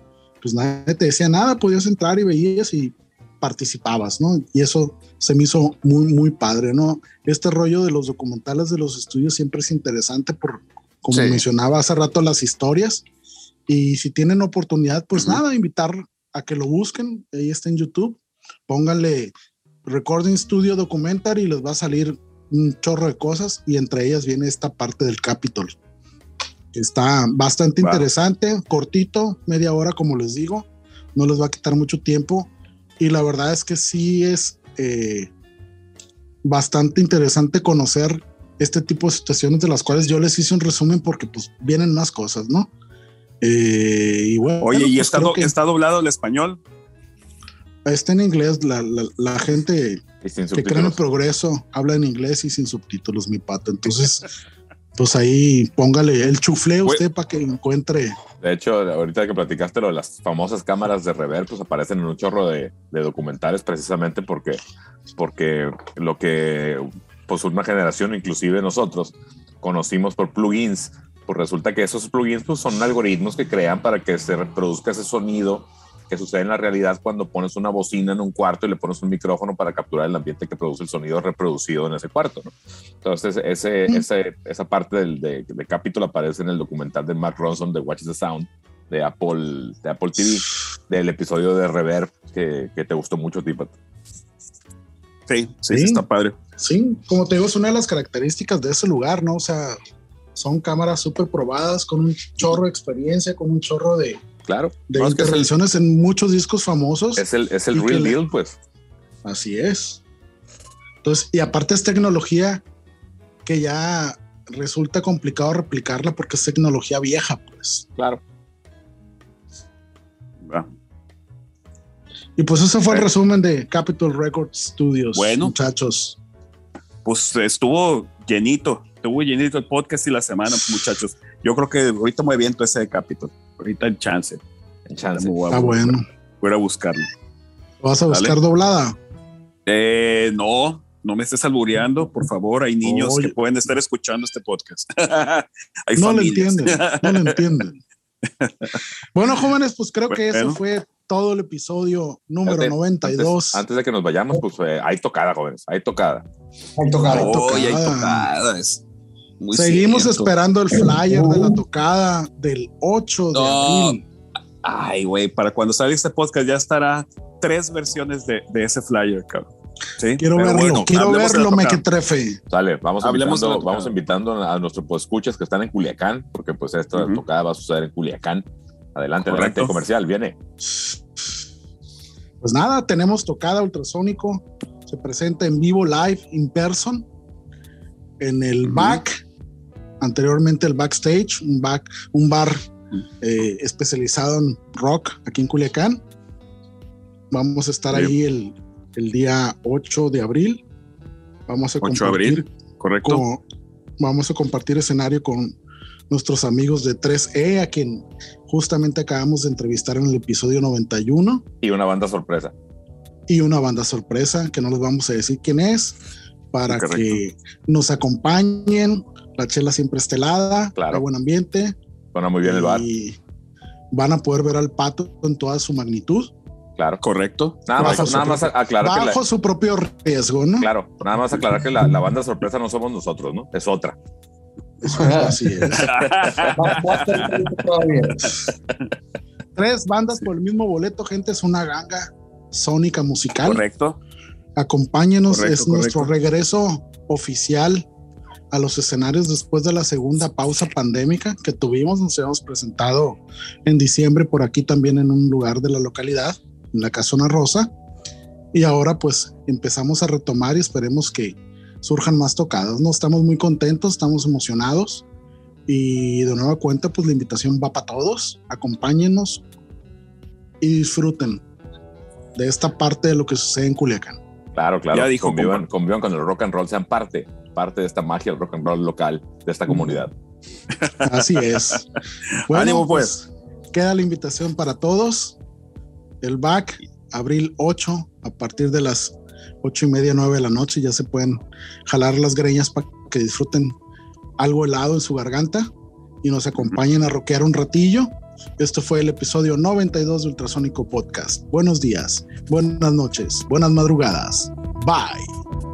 pues nadie te decía nada, podías entrar y veías y participabas, ¿no? Y eso se me hizo muy, muy padre, ¿no? Este rollo de los documentales de los estudios siempre es interesante por, como mencionaba hace rato, las historias. Y si tienen oportunidad, pues nada, invitar a que lo busquen, ahí está en YouTube, pónganle Recording Studio Documentary y les va a salir un chorro de cosas y entre ellas viene esta parte del Capitol. Está bastante interesante, cortito, media hora como les digo, no les va a quitar mucho tiempo y la verdad es que sí es eh, bastante interesante conocer este tipo de situaciones de las cuales yo les hice un resumen porque pues vienen más cosas, ¿no? Eh, y bueno, Oye, ¿y pues está, está doblado el español? Está en inglés, la, la, gente que cree en el progreso habla en inglés y sin subtítulos, mi pato. Entonces, pues ahí póngale el chufle usted para que encuentre. De hecho, ahorita que platicaste lo de las famosas cámaras de reverb, pues aparecen en un chorro de, documentales precisamente porque, porque lo que pues una generación, inclusive nosotros, conocimos por plugins, pues resulta que esos plugins pues, son algoritmos que crean para que se reproduzca ese sonido que sucede en la realidad cuando pones una bocina en un cuarto y le pones un micrófono para capturar el ambiente que produce el sonido reproducido en ese cuarto. ¿no? Entonces, ese, ese, esa parte del de, capítulo aparece en el documental de Mark Ronson de Watch the Sound de Apple, de Apple TV, del episodio de Reverb que, que te gustó mucho, Tipat. Sí, sí, sí, está padre. Sí, como te digo, es una de las características de ese lugar, ¿no? O sea, son cámaras súper probadas, con un chorro de experiencia, con un chorro de, Claro. De intervenciones en muchos discos famosos. Es el, es el real deal, pues. Así es. Entonces, y aparte es tecnología que ya resulta complicado replicarla porque es tecnología vieja, pues. Claro. Y pues ese fue el resumen de Capitol Records Studios. Bueno, muchachos. Pues estuvo llenito, estuvo llenito el podcast y la semana, muchachos. Yo creo que ahorita me viento ese de Capitol. Ahorita el chance. El chance. Está bueno. Voy a buscarlo. ¿Vas a buscar doblada? Eh, no, no me estés albureando, por favor. Hay niños que pueden estar escuchando este podcast. no lo entienden, no lo entienden. bueno, jóvenes, pues creo que eso fue todo el episodio número 92. Antes, de que nos vayamos, pues eh, hay tocada, jóvenes, hay tocada. Hay tocada. hay tocada. Seguimos esperando el flyer de la tocada del 8 de abril. Ay, güey, para cuando salga este podcast ya estará tres versiones de, de ese flyer, cabrón. ¿Sí? Quiero verlo, quiero verlo, me que trefe. Sale, vamos invitando, vamos invitando a nuestros escuchas que están en Culiacán, porque pues esta tocada va a suceder en Culiacán. Adelante, adelante, comercial, viene. Pues nada, tenemos tocada ultrasónico, se presenta en vivo live, in person, en el back, anteriormente el backstage, un, back, un bar eh, especializado en rock aquí en Culiacán. Vamos a estar ahí el, el, día 8 de abril. Vamos a 8 de abril, correcto. vamos a compartir escenario con nuestros amigos de 3E, a quien justamente acabamos de entrevistar en el episodio 91. Y una banda sorpresa. Y una banda sorpresa, que no les vamos a decir quién es, para que nos acompañen. La chela siempre estelada, claro. buen ambiente. Suena muy bien el bar. Y van a poder ver al pato en toda su magnitud. Claro. Correcto. Nada más, nada más aclarar bajo su propio riesgo, ¿no? Claro, nada más aclarar que la, la, banda sorpresa no somos nosotros, ¿no? Es otra. Así es. Tres bandas por el mismo boleto, gente, es una ganga sónica musical. Correcto. Acompáñenos, es nuestro regreso oficial a los escenarios después de la segunda pausa pandémica que tuvimos. Nos hemos presentado en diciembre por aquí también en un lugar de la localidad, en la Casona Rosa. Y ahora pues empezamos a retomar y esperemos que surjan más tocadas. No estamos muy contentos, estamos emocionados y de nueva cuenta pues la invitación va para todos. Acompáñenos y disfruten de esta parte de lo que sucede en Culiacán. Claro, claro. Ya dijo, convivan, convivan con el rock and roll, sean parte, parte de esta magia del rock and roll local, de esta comunidad. Así es. Bueno, pues. pues queda la invitación para todos. El back, abril 8, a partir de las ocho y media, nueve de la noche, ya se pueden jalar las greñas para que disfruten algo helado en su garganta y nos acompañen a rockear un ratillo. Esto fue el episodio 92 de Ultrasónico Podcast. Buenos días, buenas noches, buenas madrugadas. Bye.